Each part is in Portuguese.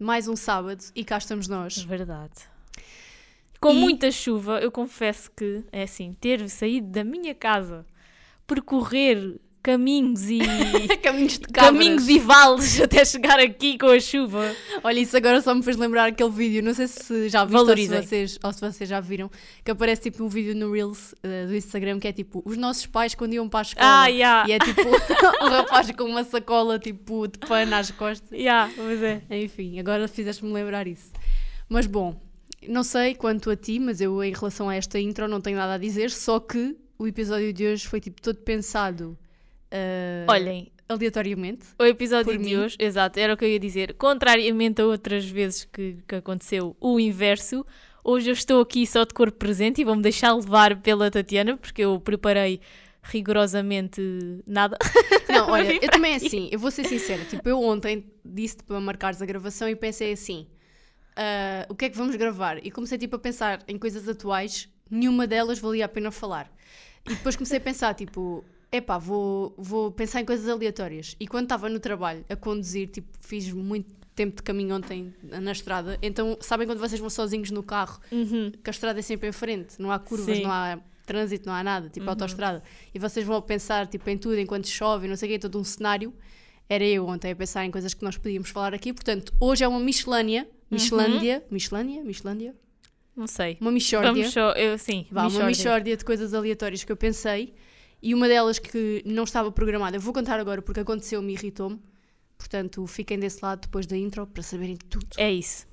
mais um sábado e cá estamos nós. Verdade. Com E- muita chuva, eu confesso que é assim, ter saído da minha casa, percorrer caminhos e Caminhos de cabras. caminhos e vales até chegar aqui com a chuva. Olha, isso agora só me fez lembrar aquele vídeo, não sei se já viram ou se vocês, ou se vocês já viram, que aparece tipo um vídeo no Reels eh, do Instagram que é tipo os nossos pais quando iam para a escola. Ah, yeah. E é tipo um rapaz com uma sacola tipo de pano às costas. Yeah, pois é. Enfim, agora fizeste-me lembrar isso. Mas bom, não sei quanto a ti, mas eu em relação a esta intro não tenho nada a dizer, só que o episódio de hoje foi tipo todo pensado eh, Olhem, aleatoriamente. o episódio de mim. hoje, exato, era o que eu ia dizer. Contrariamente a outras vezes que, que aconteceu o inverso, hoje eu estou aqui só de corpo presente e vou-me deixar levar pela Tatiana, porque eu preparei rigorosamente nada. Não, olha, eu também aqui. assim, eu vou ser sincera, tipo, eu ontem disse-te para marcares a gravação e pensei assim, ah, o que é que vamos gravar? E comecei tipo a pensar em coisas atuais, nenhuma delas valia a pena falar. E depois comecei a pensar, tipo, epá, vou, vou pensar em coisas aleatórias. E quando estava no trabalho a conduzir, tipo, fiz muito tempo de caminho ontem na estrada, então sabem quando vocês vão sozinhos no carro, Uhum. que a estrada é sempre em frente, não há curvas, Sim. não há trânsito, não há nada, tipo autoestrada. E vocês vão pensar tipo, em tudo enquanto chove, não sei o quê, todo um cenário. Era eu ontem a pensar em coisas que nós podíamos falar aqui. Portanto, hoje é uma Michelândia. Michelândia? Michelândia? Michelândia? Não sei. Uma Michórdia. Vamos só, eu sim, Vá, uma Michórdia. Michórdia de coisas aleatórias que eu pensei. E uma delas que não estava programada, vou contar agora porque aconteceu-me e irritou-me. Portanto, fiquem desse lado depois da intro para saberem tudo. É isso.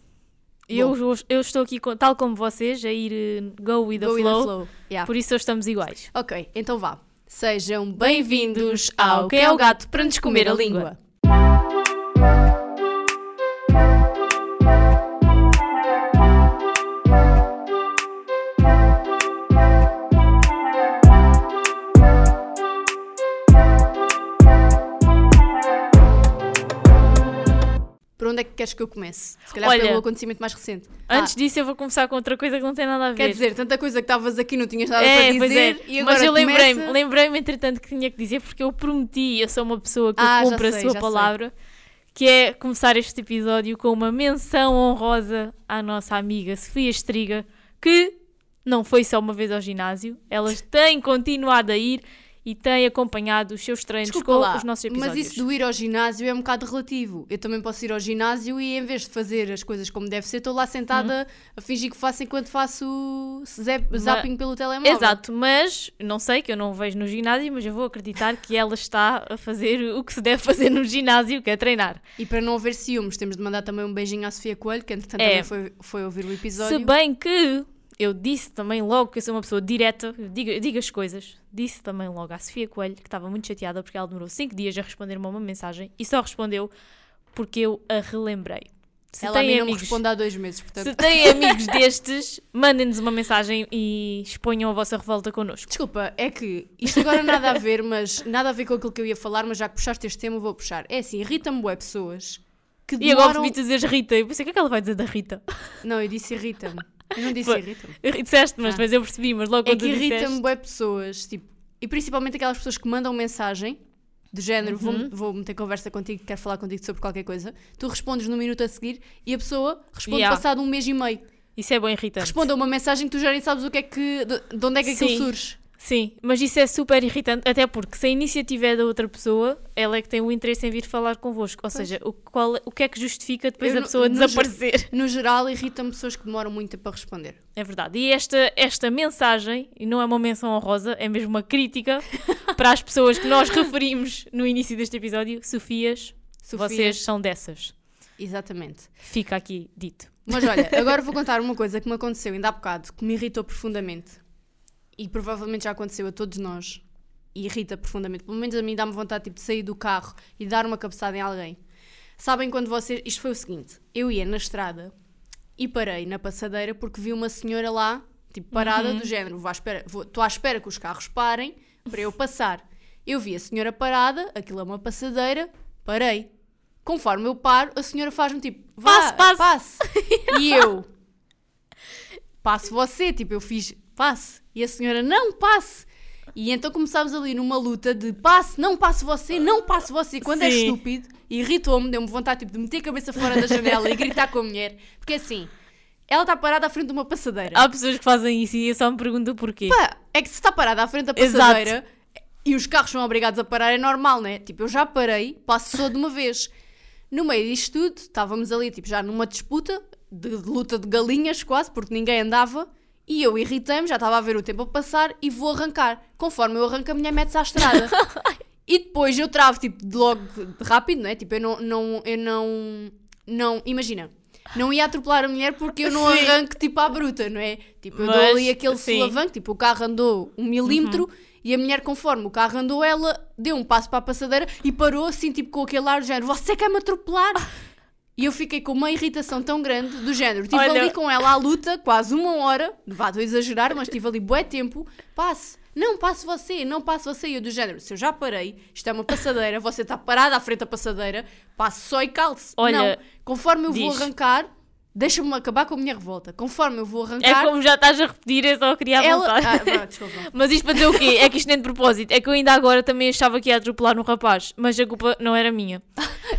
Eu, eu estou aqui, tal como vocês, a ir eh, go with the, Go with flow, the flow. Yeah. por isso hoje estamos iguais. Ok, então vá. Sejam bem-vindos ao Quem é o Gato para nos comer a língua. Queres que eu comece? Se calhar Olha, pelo acontecimento mais recente. Ah, Antes disso, eu vou começar com outra coisa que não tem nada a ver. quer dizer, tanta coisa que estavas aqui não tinhas nada é, para dizer é. Mas eu lembrei-me, começa- lembrei-me, entretanto, que tinha que dizer, porque eu prometi, eu sou uma pessoa que Ah, cumpre a sei, sua já palavra, que é começar este episódio com uma menção honrosa à nossa amiga Sofia Estriga, que não foi só uma vez ao ginásio, ela tem continuado a ir e tem acompanhado os seus treinos Desculpa com lá, os nossos episódios. mas isso do ir ao ginásio é um bocado relativo. Eu também posso ir ao ginásio e em vez de fazer as coisas como deve ser, estou lá sentada a fingir que faço enquanto faço zap- zapping pelo telemóvel. Exato, mas não sei que eu não vejo no ginásio, mas eu vou acreditar que ela está a fazer o que se deve fazer no ginásio, que é treinar. E para não haver ciúmes, temos de mandar também um beijinho à Sofia Coelho, que entretanto É. também foi, foi ouvir o episódio. Se bem que eu disse também logo que eu sou uma pessoa direta, eu digo, eu digo as coisas, disse também logo à Sofia Coelho que estava muito chateada porque ela demorou 5 dias a responder-me a uma mensagem e só respondeu porque eu a relembrei. Se Ela a mim têm não me amigos, responde há dois meses, portanto... se têm amigos destes, mandem-nos uma mensagem e exponham a vossa revolta connosco. Desculpa, é que isto agora nada a ver, mas nada a ver com aquilo que eu ia falar, mas já que puxaste este tema, vou puxar. É assim, irrita-me bué pessoas que E agora demoram... ouvi dizer Rita, eu pensei, o que é que ela vai dizer da Rita? Não, eu disse irrita-me. Eu não disse irrita-me. Disseste, mas Ah. depois eu percebi, mas logo É quando que irrita-me bué pessoas, tipo, e principalmente aquelas pessoas que mandam mensagem do género, vou, Uhum. vou meter conversa contigo, quero falar contigo sobre qualquer coisa, tu respondes no minuto a seguir e a pessoa responde Yeah. passado um mês e meio. Isso é bem irritante. Responde a uma mensagem que tu já nem sabes o que é que, de, de onde é que aquilo Sim. surge. Sim, mas isso é super irritante, até porque se a iniciativa é da outra pessoa, ela é que tem o interesse em vir falar convosco. Ou seja, o, qual, o que é que justifica depois Eu a pessoa no desaparecer? No geral, irrita-me pessoas que demoram muito tempo a responder. É verdade. E esta, esta mensagem, e não é uma menção honrosa, é mesmo uma crítica para as pessoas que nós referimos no início deste episódio. Sofias, Sofia, vocês são dessas. Exatamente. Fica aqui dito. Mas olha, agora vou contar uma coisa que me aconteceu ainda há bocado, que me irritou profundamente. E provavelmente já aconteceu a todos nós. E irrita profundamente. Pelo menos a mim dá-me vontade tipo, de sair do carro e dar uma cabeçada em alguém. Sabem quando vocês. Isto foi o seguinte: eu ia na estrada e parei na passadeira porque vi uma senhora lá, tipo, parada, do género. Vou à espera, vou- Estou à espera que os carros parem para eu passar. Eu vi a senhora parada, aquilo é uma passadeira, parei. Conforme eu paro, a senhora faz-me tipo, vá, Passe, passe. passe. E eu, passe você, tipo, eu fiz, passe. E a senhora, não, passe. E então começámos ali numa luta de passe, não passe você, não passe você. Quando é Sim. estúpido, irritou-me, deu-me vontade tipo, de meter a cabeça fora da janela e gritar com a mulher. Porque assim, ela está parada à frente de uma passadeira. Há pessoas que fazem isso e eu só me pergunto porquê. Pá, é que se está parada à frente da Exato. passadeira e os carros são obrigados a parar, é normal, né? Tipo, eu já parei, passou de uma vez. No meio disto tudo, estávamos ali, tipo, já numa disputa de, de luta de galinhas, quase, porque ninguém andava. E eu irritei-me, já estava a ver o tempo a passar e vou arrancar. Conforme eu arranco, a mulher mete-se à estrada. e depois eu travo, tipo, de logo de rápido, não é? Tipo, eu não, não, eu não, não, imagina, não ia atropelar a mulher porque eu não Sim. arranco, tipo, à bruta, não é? Tipo, eu dou Mas, ali aquele sim. solavanco, tipo, o carro andou um milímetro e a mulher, conforme o carro andou, ela deu um passo para a passadeira e parou assim, tipo, com aquele ar do género, você quer me atropelar? E eu fiquei com uma irritação tão grande do género. Estive Olha- ali com ela à luta, quase uma hora. Vá, estou a exagerar, mas estive ali bué tempo. Passe. Não, passe você, não passe você. E eu do género, se eu já parei, isto é uma passadeira, você está parada à frente da passadeira, passe só e calce. Olha, não, conforme eu vou diz. arrancar, deixa-me acabar com a minha revolta. Conforme eu vou É arrancar, como já estás a repetir, eu só queria ela... avançar. Ah, vá, desculpa. Mas isto para dizer o quê? É que isto nem de propósito. É que eu ainda agora também achava que ia atropelar um rapaz, mas a culpa não era minha.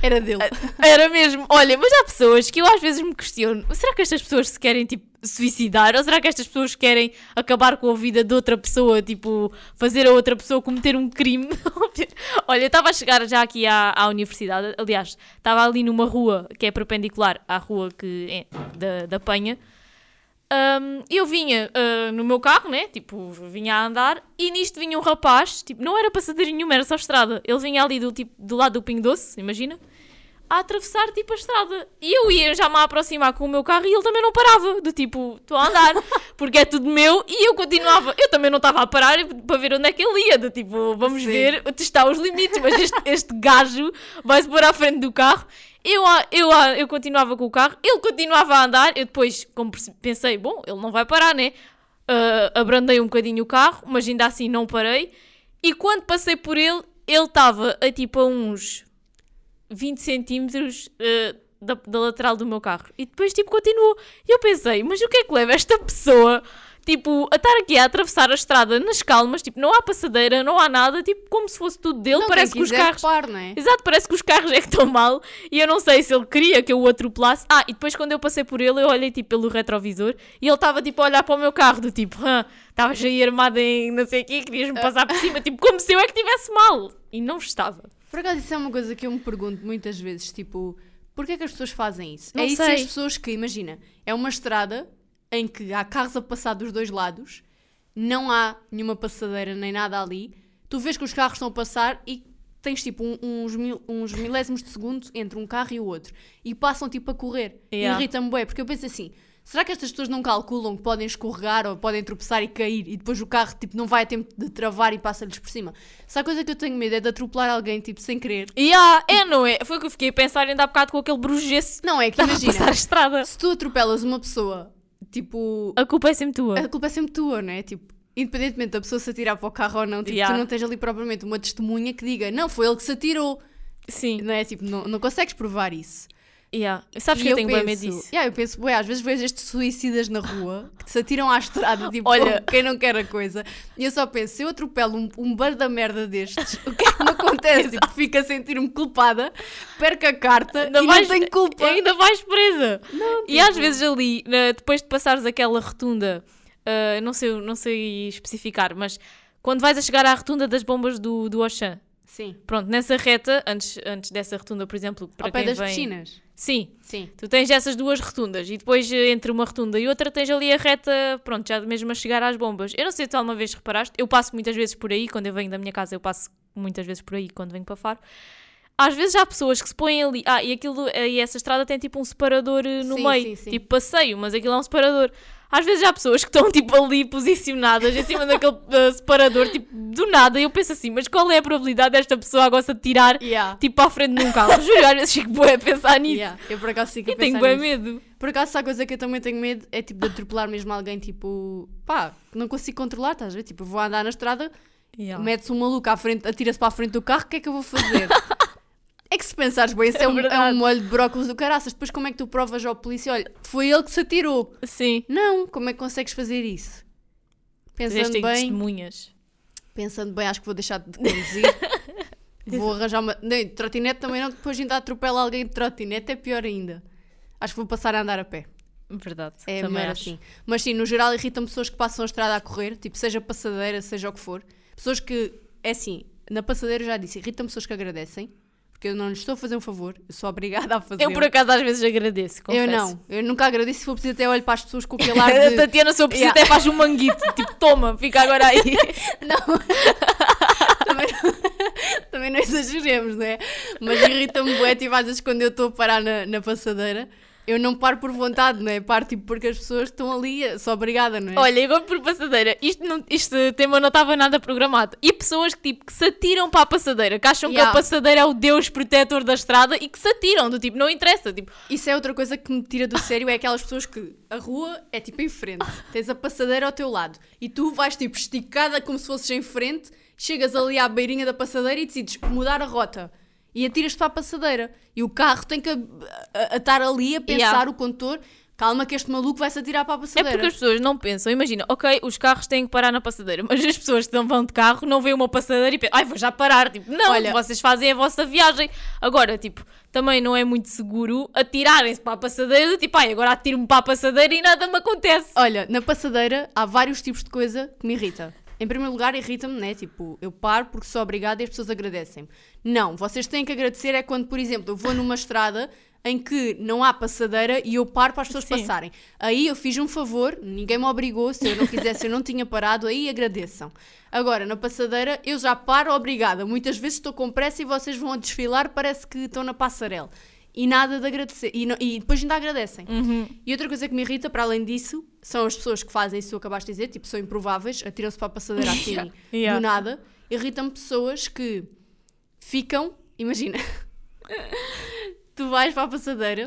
Era dele. Era mesmo. Olha, mas há pessoas que eu às vezes me questiono: será que estas pessoas se querem, tipo, suicidar? Ou será que estas pessoas querem acabar com a vida de outra pessoa, tipo, fazer a outra pessoa cometer um crime? Olha, eu estava a chegar já aqui à, à universidade, aliás, estava ali numa rua que é perpendicular à rua que é da, da Penha. Um, eu vinha uh, no meu carro, né? Tipo, vinha a andar e nisto vinha um rapaz, tipo, não era passadeiro nenhum, era só estrada. Ele vinha ali do, tipo, do lado do Pingo Doce, imagina, a atravessar tipo a estrada. E eu ia já me aproximar com o meu carro e ele também não parava, do tipo, estou a andar, porque é tudo meu e eu continuava. Eu também não estava a parar para ver onde é que ele ia, do tipo, vamos Sim. ver, testar os limites, mas este, este gajo vai-se pôr à frente do carro. Eu, eu, eu continuava com o carro, ele continuava a andar. Eu depois como pensei, bom, ele não vai parar, né? Ah, abrandei um bocadinho o carro, mas ainda assim não parei. E quando passei por ele, ele estava a tipo a uns 20 centímetros ah, da, da lateral do meu carro. E depois tipo continuou. E eu pensei, mas o que é que leva esta pessoa? Tipo, a estar aqui a atravessar a estrada nas calmas, tipo, não há passadeira, não há nada, tipo, como se fosse tudo dele, Não, parece que os carros é? Exato, parece que os carros é que estão mal e eu não sei se ele queria que eu o atropelasse. Ah, e depois quando eu passei por ele, eu olhei tipo pelo retrovisor e ele estava tipo a olhar para o meu carro, do tipo, "Hã, estavas aí armado em não sei o quê, querias-me passar por cima, tipo, como se eu é que estivesse mal. E não estava. Por acaso, isso é uma coisa que eu me pergunto muitas vezes, tipo, porquê é que as pessoas fazem isso? Não é isso sei. as pessoas que, imagina, é uma estrada em que há carros a passar dos dois lados, não há nenhuma passadeira nem nada ali, tu vês que os carros estão a passar e tens tipo um- uns, mil- uns milésimos de segundo entre um carro e o outro e passam tipo a correr. Yeah. Irrita-me bué, porque eu penso assim, será que estas pessoas não calculam que podem escorregar ou podem tropeçar e cair e depois o carro tipo não vai a tempo de travar e passa-lhes por cima? Se a coisa que eu tenho medo é de atropelar alguém tipo sem querer. E ah, é, não é? Foi o que eu fiquei a pensar ainda há bocado com aquele brugesso Não, é que imagina, passar a estrada. se tu atropelas uma pessoa, tipo, A culpa é sempre tua. a culpa é sempre tua, não é? Tipo, independentemente da pessoa se atirar para o carro ou não, tipo, Yeah. tu não tens ali propriamente uma testemunha que diga, não, foi ele que se atirou, Sim, não é? Tipo, não, não consegues provar isso. Yeah. sabes E que eu tenho bem medo penso, disso. yeah, eu penso, bué, às vezes vejo estes suicidas na rua que se atiram à estrada, tipo, Olha- quem não quer a coisa. E eu só penso, se eu atropelo um, um bar da merda destes, o que é que me acontece? tipo, fico a sentir-me culpada, perco a carta Ainda e vais- não tenho culpa. Ainda vais presa. e tipo- às vezes ali, na- depois de passares aquela rotunda, ah, não, sei, não sei especificar, mas quando vais a chegar à rotunda das bombas do, do Auchan, Sim. pronto, nessa reta, antes, antes dessa rotunda, por exemplo, para Ao pé quem das vem... piscinas. Sim, Sim. tu tens essas duas rotundas e depois eh, entre uma rotunda e outra tens ali a reta, pronto, já mesmo a chegar às bombas. Eu não sei se tu alguma vez reparaste, eu passo muitas vezes por aí, quando eu venho da minha casa eu passo muitas vezes por aí quando venho para Faro. Às vezes há pessoas que se põem ali, ah, e aquilo, eh, e essa estrada tem tipo um separador eh, no Sim, meio, sim, sim. tipo passeio, mas aquilo é um separador. Às vezes há pessoas que estão tipo ali posicionadas em cima daquele eh, separador, tipo do nada, e eu penso assim, mas qual é a probabilidade desta pessoa agora se tirar Yeah. tipo para a frente de um carro? Juro, às vezes fico bué a pensar nisso. Yeah. Eu por acaso fico a E tenho pensar bem nisso. medo. Por acaso, há coisa que eu também tenho medo é tipo de atropelar mesmo alguém, tipo, pá, que não consigo controlar, estás a ver? Tipo, vou andar na estrada, Yeah. mete-se um maluco à frente, atira-se para a frente do carro, o que é que eu vou fazer? é que se pensares bem, isso é, É um, é um molho de brócolis do caraças, depois como é que tu provas ao polícia, olha, foi ele que se atirou? Sim. Não, como é que consegues fazer isso? Pensando Fizeste bem, testemunhas. Pensando bem, acho que vou deixar de conduzir. vou arranjar uma. Nem, de trotinete também não, depois ainda atropela alguém de trotinete, é pior ainda. Acho que vou passar a andar a pé. Verdade. É também melhor assim. Mas sim, no geral irritam pessoas que passam a estrada a correr, tipo, seja passadeira, seja o que for. Pessoas que, é assim, na passadeira já disse, irritam pessoas que agradecem, porque eu não lhes estou a fazer um favor, eu sou obrigada a fazer. Eu por acaso às vezes agradeço, confesso. Eu não, eu nunca agradeço, se for preciso até olho para as pessoas com aquele ar A de... Tatiana, se eu preciso, Yeah. até faz um manguito. tipo, toma, fica agora aí. também, não, também não exageremos, não é? Mas irrita-me bué, tipo, às vezes quando eu estou a parar na, na passadeira, eu não paro por vontade, não é? Paro tipo porque as pessoas estão ali, sou obrigada, não é? Olha, agora por passadeira, isto, não, este tema não estava nada programado. E pessoas que, tipo, que se atiram para a passadeira, que acham que Yeah. a passadeira é o deus protetor da estrada e que se atiram, do tipo, não interessa. Tipo, Isso é outra coisa que me tira do sério, é aquelas pessoas que a rua é tipo em frente, tens a passadeira ao teu lado e tu vais tipo esticada como se fosses em frente, chegas ali à beirinha da passadeira e decides mudar a rota e atiras-te para a passadeira e o carro tem que a- a- a estar ali a pensar Yeah. o condutor, calma que este maluco vai se atirar para a é passadeira. porque as pessoas não pensam. Imagina, ok, os carros têm que parar na passadeira, mas as pessoas que não vão de carro não veem uma passadeira e pensam, ai, vou já parar. Tipo, não, Olha- vocês fazem a vossa viagem. Agora, tipo, também não é muito seguro atirarem-se para a passadeira, tipo, ai, agora atiro-me para a passadeira e nada me acontece. Olha, na passadeira há vários tipos de coisa que me irrita. Em primeiro lugar, irrita-me, né? Tipo, eu paro porque sou obrigada e as pessoas agradecem-me. Não, vocês têm que agradecer é quando, por exemplo, eu vou numa estrada em que não há passadeira e eu paro para as pessoas Sim. passarem. Aí eu fiz um favor, ninguém me obrigou, se eu não quisesse eu não tinha parado, aí agradeçam. Agora, na passadeira, eu já paro, obrigada. Muitas vezes estou com pressa e vocês vão a desfilar, parece que estão na passarela. E nada de agradecer. E, não- e depois ainda agradecem. Uhum. E outra coisa que me irrita, para além disso, são as pessoas que fazem isso que acabaste de dizer, tipo, são improváveis, atiram-se para a passadeira assim, Yeah. Yeah. do nada. Irritam-me pessoas que ficam, imagina, tu vais para a passadeira,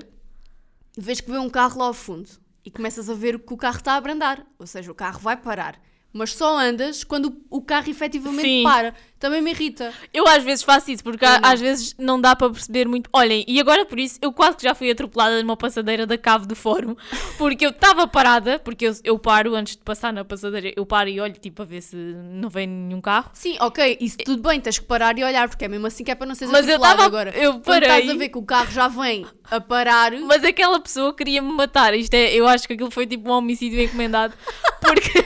vês que vê um carro lá ao fundo e começas a ver que o carro está a abrandar, ou seja, o carro vai parar. Mas só andas quando o carro efetivamente Sim. para. Também me irrita. Eu às vezes faço isso, porque Eu às vezes não dá para perceber muito. Olhem, e agora por isso, eu quase que já fui atropelada numa passadeira da cave do fórum, porque eu estava parada, porque eu, eu paro antes de passar na passadeira, eu paro e olho tipo a ver se não vem nenhum carro. Sim, ok, isso tudo bem, tens que parar e olhar, porque é mesmo assim que é para não seres Mas eu atropelado tava- agora. eu Quando parei. estás a ver que o carro já vem a parar, Mas aquela pessoa queria-me matar. Isto é, eu acho que aquilo foi tipo um homicídio encomendado. Porque,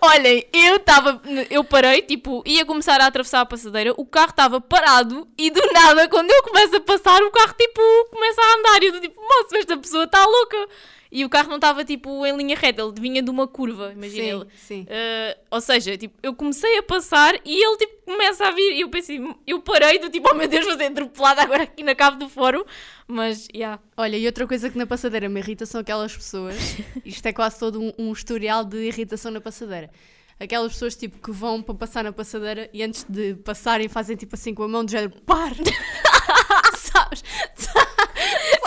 olhem, eu estava, eu parei, tipo, ia começar a atravessar a passadeira, o carro estava parado e do nada, quando eu começo a passar, o carro tipo começa a andar. E eu tipo, moço, esta pessoa está louca. E o carro não estava tipo em linha reta, ele vinha de uma curva, imagina sim, ele. sim. Uh, ou seja, tipo, eu comecei a passar e ele tipo começa a vir e eu pensei, eu parei do tipo, oh meu Deus, vou ser atropelada agora aqui na cave do fórum. Mas, yeah. Olha, e outra coisa que na passadeira me irrita são aquelas pessoas, isto é quase todo um, um historial de irritação na passadeira. Aquelas pessoas tipo que vão para passar na passadeira e antes de passarem fazem tipo assim com a mão do género, par! Sabes?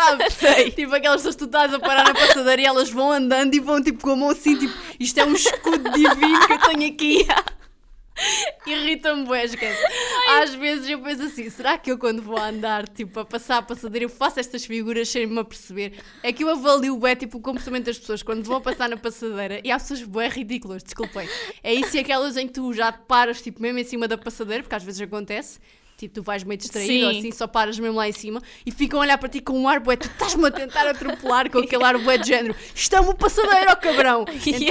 Sabes? Sei. Tipo aquelas pessoas que tu estás a parar na passadeira e elas vão andando e vão tipo com a mão assim, tipo, isto é um escudo divino que eu tenho aqui. Irrita-me bué, esquece. Às vezes eu penso assim, será que eu quando vou andar, tipo, a passar a passadeira, eu faço estas figuras sem me aperceber? É que eu avalio bué, tipo, o comportamento das pessoas quando vão a passar na passadeira e há pessoas bué ridículas, desculpem. É isso e aquelas em que tu já te paras, tipo, mesmo em cima da passadeira, porque às vezes acontece, Tipo, tu vais meio distraído Sim. assim, só paras mesmo lá em cima e ficam a olhar para ti com um ar bué, tu estás-me a tentar atropelar com aquele ar bué de género. Isto é uma passadeira, ó cabrão! Então,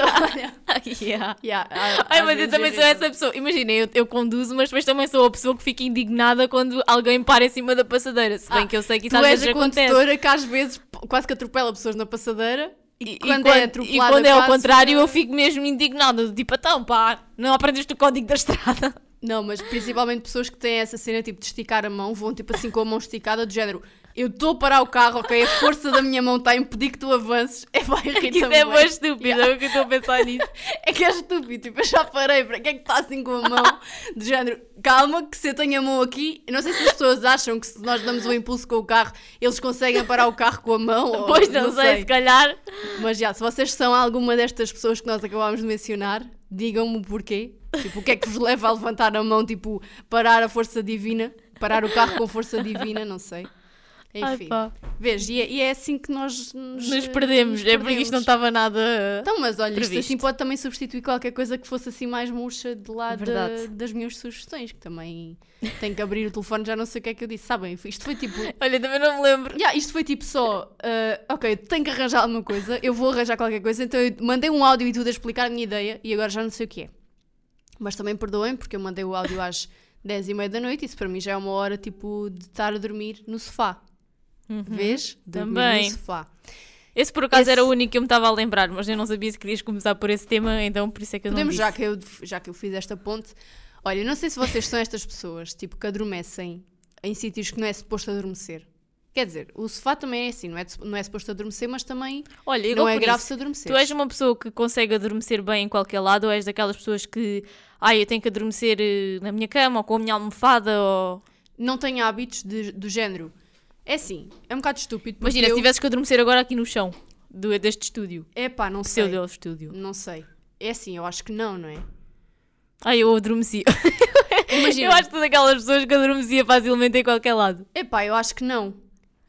Yeah. olha, yeah. Ai, mas eu também sou irrita-me. essa pessoa. Imaginem, eu, eu conduzo, mas depois também sou a pessoa que fica indignada quando alguém para em cima da passadeira. Se bem Ah, que eu sei que isso Tu às és vezes a acontece. condutora que às vezes quase que atropela pessoas na passadeira e, E, quando, é e quando é ao contrário, eu fico mesmo indignada. Tipo, então pá, não aprendeste o código da estrada. Não, mas principalmente pessoas que têm essa cena tipo de esticar a mão, vão tipo assim com a mão esticada, do género. Eu estou a parar o carro, ok? A força da minha mão está a impedir que tu avances. É vai Isso irrita-me. é bem estúpido, é o que eu estou a pensar nisso. É que é estúpido, tipo, eu já parei, para que é que está assim com a mão? Do género, calma, que se eu tenho a mão aqui, não sei se as pessoas acham que se nós damos um impulso com o carro, eles conseguem parar o carro com a mão. ou- Pois não, sei, se calhar. Mas já, se vocês são alguma destas pessoas que nós acabámos de mencionar, digam-me o porquê. Tipo, o que é que vos leva a levantar a mão, tipo, parar a força divina? Parar o carro com força divina, não sei. Ai, Enfim, pá. vês, e é, e é assim que nós nos, Nos perdemos. nos É porque isto não perdemos. estava nada. Então, mas olha, isto previsto. assim pode também substituir qualquer coisa que fosse assim mais murcha de lá da- Verdade. das minhas sugestões, que também tenho que abrir o telefone, já não sei o que é que eu disse. Sabem, isto foi tipo. Olha, também não me lembro. Yeah, isto foi tipo só, ah, ok, tenho que arranjar alguma coisa, eu vou arranjar qualquer coisa, então eu mandei um áudio e tudo a explicar a minha ideia e agora já não sei o que é. Mas também perdoem, porque eu mandei o áudio às 10 e meia da noite, isso para mim já é uma hora tipo de estar a dormir no sofá. Vês? Dormir Também. no sofá. Esse por acaso Esse- era o único que eu me estava a lembrar, mas eu não sabia se querias começar por esse tema, então por isso é que eu Podemos, não já disse. que, eu, já que eu fiz esta ponte, olha, eu não sei se vocês são estas pessoas, tipo, que adormecem em sítios que não é suposto adormecer. Quer dizer, o sofá também é assim, não é, não é suposto adormecer, mas também Olha, não é grave isso. se adormecer. Tu és uma pessoa que consegue adormecer bem em qualquer lado ou és daquelas pessoas que, ai, eu tenho que adormecer eh, na minha cama ou com a minha almofada ou... Não tenho hábitos de- do género. É assim, é um bocado estúpido. Imagina, eu... se tivesses que adormecer agora aqui no chão do, deste estúdio. Epá, não sei. Pseudo estúdio. Não sei. É assim, eu acho que não, não é? Ai, eu adormeci. Imagina. eu acho que sou daquelas pessoas que adormecia facilmente em qualquer lado. Epá, eu acho que não.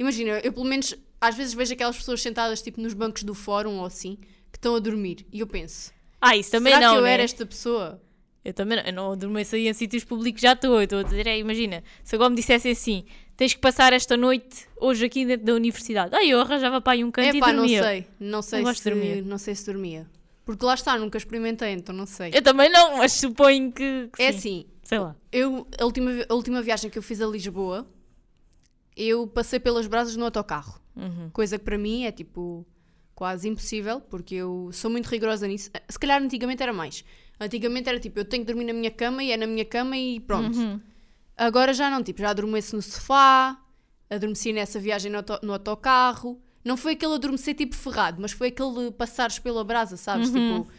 Imagina, eu pelo menos às vezes vejo aquelas pessoas sentadas tipo nos bancos do fórum ou assim, que estão a dormir. E eu penso, Ah, isso também será não, que eu né? era esta pessoa? Eu também não, eu não adormeço aí em sítios públicos, já estou. Eu estou a dizer, é, imagina, se agora me dissessem assim, tens que passar esta noite hoje aqui dentro da universidade. Ah, eu arranjava para aí um canto Epá, e não dormia. sei. Não sei, de se, dormir. não sei se dormia. Porque lá está, nunca experimentei, então não sei. Eu também não, mas suponho que, que É sim. assim, Sei lá. eu, a, última, a última viagem que eu fiz a Lisboa, eu passei pelas brasas no autocarro. Uhum. Coisa que para mim é tipo quase impossível, porque eu sou muito rigorosa nisso. Se calhar antigamente era mais. Antigamente era tipo, eu tenho que dormir na minha cama e é na minha cama e pronto. Uhum. Agora já não, tipo, já adormeço no sofá, adormeci nessa viagem no, auto- no autocarro. Não foi aquele adormecer tipo ferrado, mas foi aquele passares pela brasa, sabes? Uhum. Tipo, eh,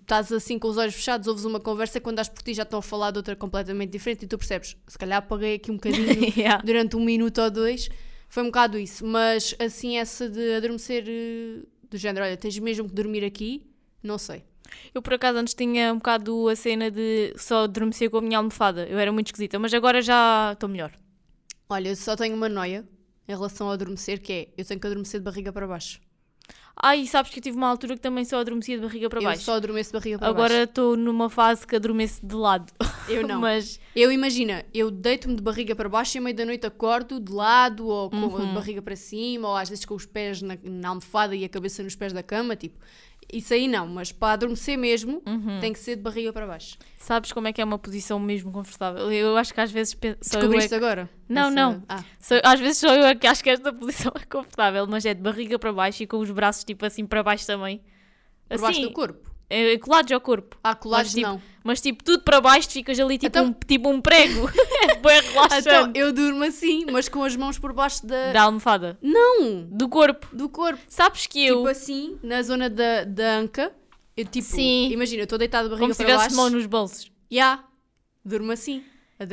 estás assim com os olhos fechados, ouves uma conversa quando das por ti já estão a falar de outra completamente diferente e tu percebes, se calhar apaguei aqui um bocadinho Yeah. durante um minuto ou dois. Foi um bocado isso. Mas assim, essa de adormecer eh, do género, olha, tens mesmo que dormir aqui, não sei. Eu por acaso antes tinha um bocado a cena de só adormecer com a minha almofada. Eu era muito esquisita, mas agora já estou melhor. Olha, eu só tenho uma noia em relação ao adormecer, que é eu tenho que adormecer de barriga para baixo. Ai, sabes que eu tive uma altura que também só adormecia de barriga para eu baixo. só adormeço de barriga para Agora baixo. estou numa fase que adormeço de lado. Eu não. mas Eu imagina, eu deito-me de barriga para baixo e à meia da noite acordo de lado ou com Uhum. de barriga para cima ou às vezes com os pés na, na almofada e a cabeça nos pés da cama, tipo. Isso aí não, mas para adormecer mesmo Uhum. tem que ser de barriga para baixo. sabes como é que é uma posição mesmo confortável? Eu acho que às vezes penso, só eu é Descobriste que- agora? Não, Essa- não. Ah, só- às vezes só eu é que acho que esta posição é confortável, mas é de barriga para baixo e com os braços tipo assim para baixo também. por baixo Assim, do corpo. É, colados ao corpo. Ah, colares Mas, tipo, não. Mas tipo, tudo para baixo, ficas ali tipo, Então- um, tipo um prego. é bem relaxante. Então, eu durmo assim, mas com as mãos por baixo da. Da almofada. Não! Do corpo. Do corpo. Sabes que eu, Tipo assim, na zona da, da anca. Eu tipo, Sim. imagina, eu estou deitada de barriga como se para tivesse baixo. mão nos bolsos. Ya, durmo assim.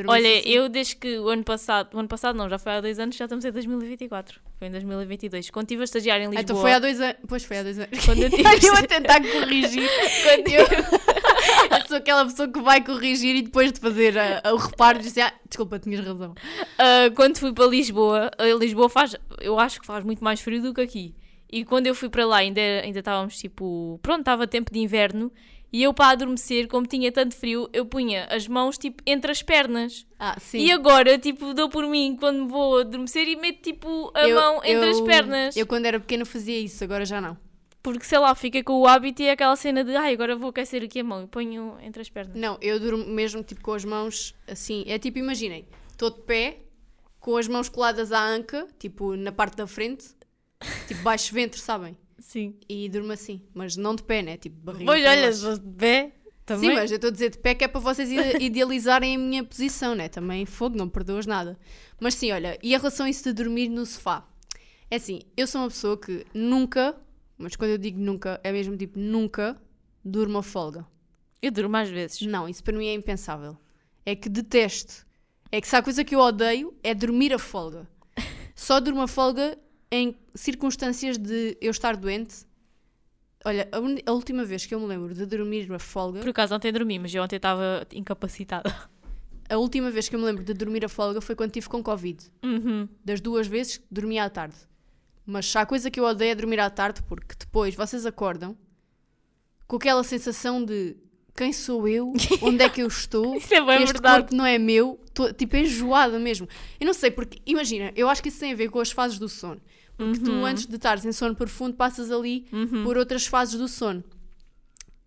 Olha, assim. eu desde que o ano passado, o ano passado não, já foi há dois anos, já estamos em 2024. Foi em 2022. Quando estive a estagiar em Lisboa. Então foi há dois anos. Pois foi há dois anos. Quando eu tive eu a tentar corrigir. Quando eu... eu sou aquela pessoa que vai corrigir e depois de fazer a- o reparo diz assim, ah, desculpa, tinhas razão. Ah, quando fui para Lisboa, a Lisboa faz, eu acho que faz muito mais frio do que aqui. E quando eu fui para lá, ainda, ainda estávamos tipo, pronto, estava tempo de inverno. E eu para adormecer, como tinha tanto frio, eu punha as mãos tipo entre as pernas. Ah, sim. E agora, tipo, dou por mim quando vou adormecer e meto tipo a Eu- mão entre as eu- pernas. Eu quando era pequena fazia isso, agora já não. Porque sei lá, fica com o hábito e é aquela cena de ai, agora vou aquecer aqui a mão e ponho entre as pernas. Não, eu durmo mesmo tipo com as mãos assim. É tipo, imaginem, estou de pé, com as mãos coladas à anca, tipo na parte da frente, tipo baixo ventre, sabem? Sim. E durmo assim, mas não de pé, né? Tipo barriga. Pois olha, se fosse de pé, também. Sim, mas eu estou a dizer de pé que é para vocês ide- idealizarem a minha posição, né? Também fogo, não perdoas nada. Mas sim, olha, e a relação a isso de dormir no sofá? É assim, eu sou uma pessoa que nunca, mas quando eu digo nunca, é mesmo tipo nunca, durmo a folga. Eu durmo às vezes. Não, isso para mim é impensável. É que detesto. É que se há coisa que eu odeio é dormir a folga. Só durmo a folga em circunstâncias de eu estar doente. Olha, a, uni- a última vez que eu me lembro de dormir a folga. Por acaso ontem dormi, mas eu ontem estava incapacitada. a última vez que eu me lembro de dormir a folga foi quando estive com Covid. Uhum. Das duas vezes, dormi à tarde. Mas se há coisa que eu odeio é dormir à tarde, porque depois vocês acordam com aquela sensação de quem sou eu, onde é que eu estou, Isso é bem este verdade. corpo não é meu, tô, tipo enjoada mesmo. Eu não sei, porque imagina, eu acho que isso tem a ver com as fases do sono. Porque tu, antes de estares em sono profundo, passas ali por outras fases do sono.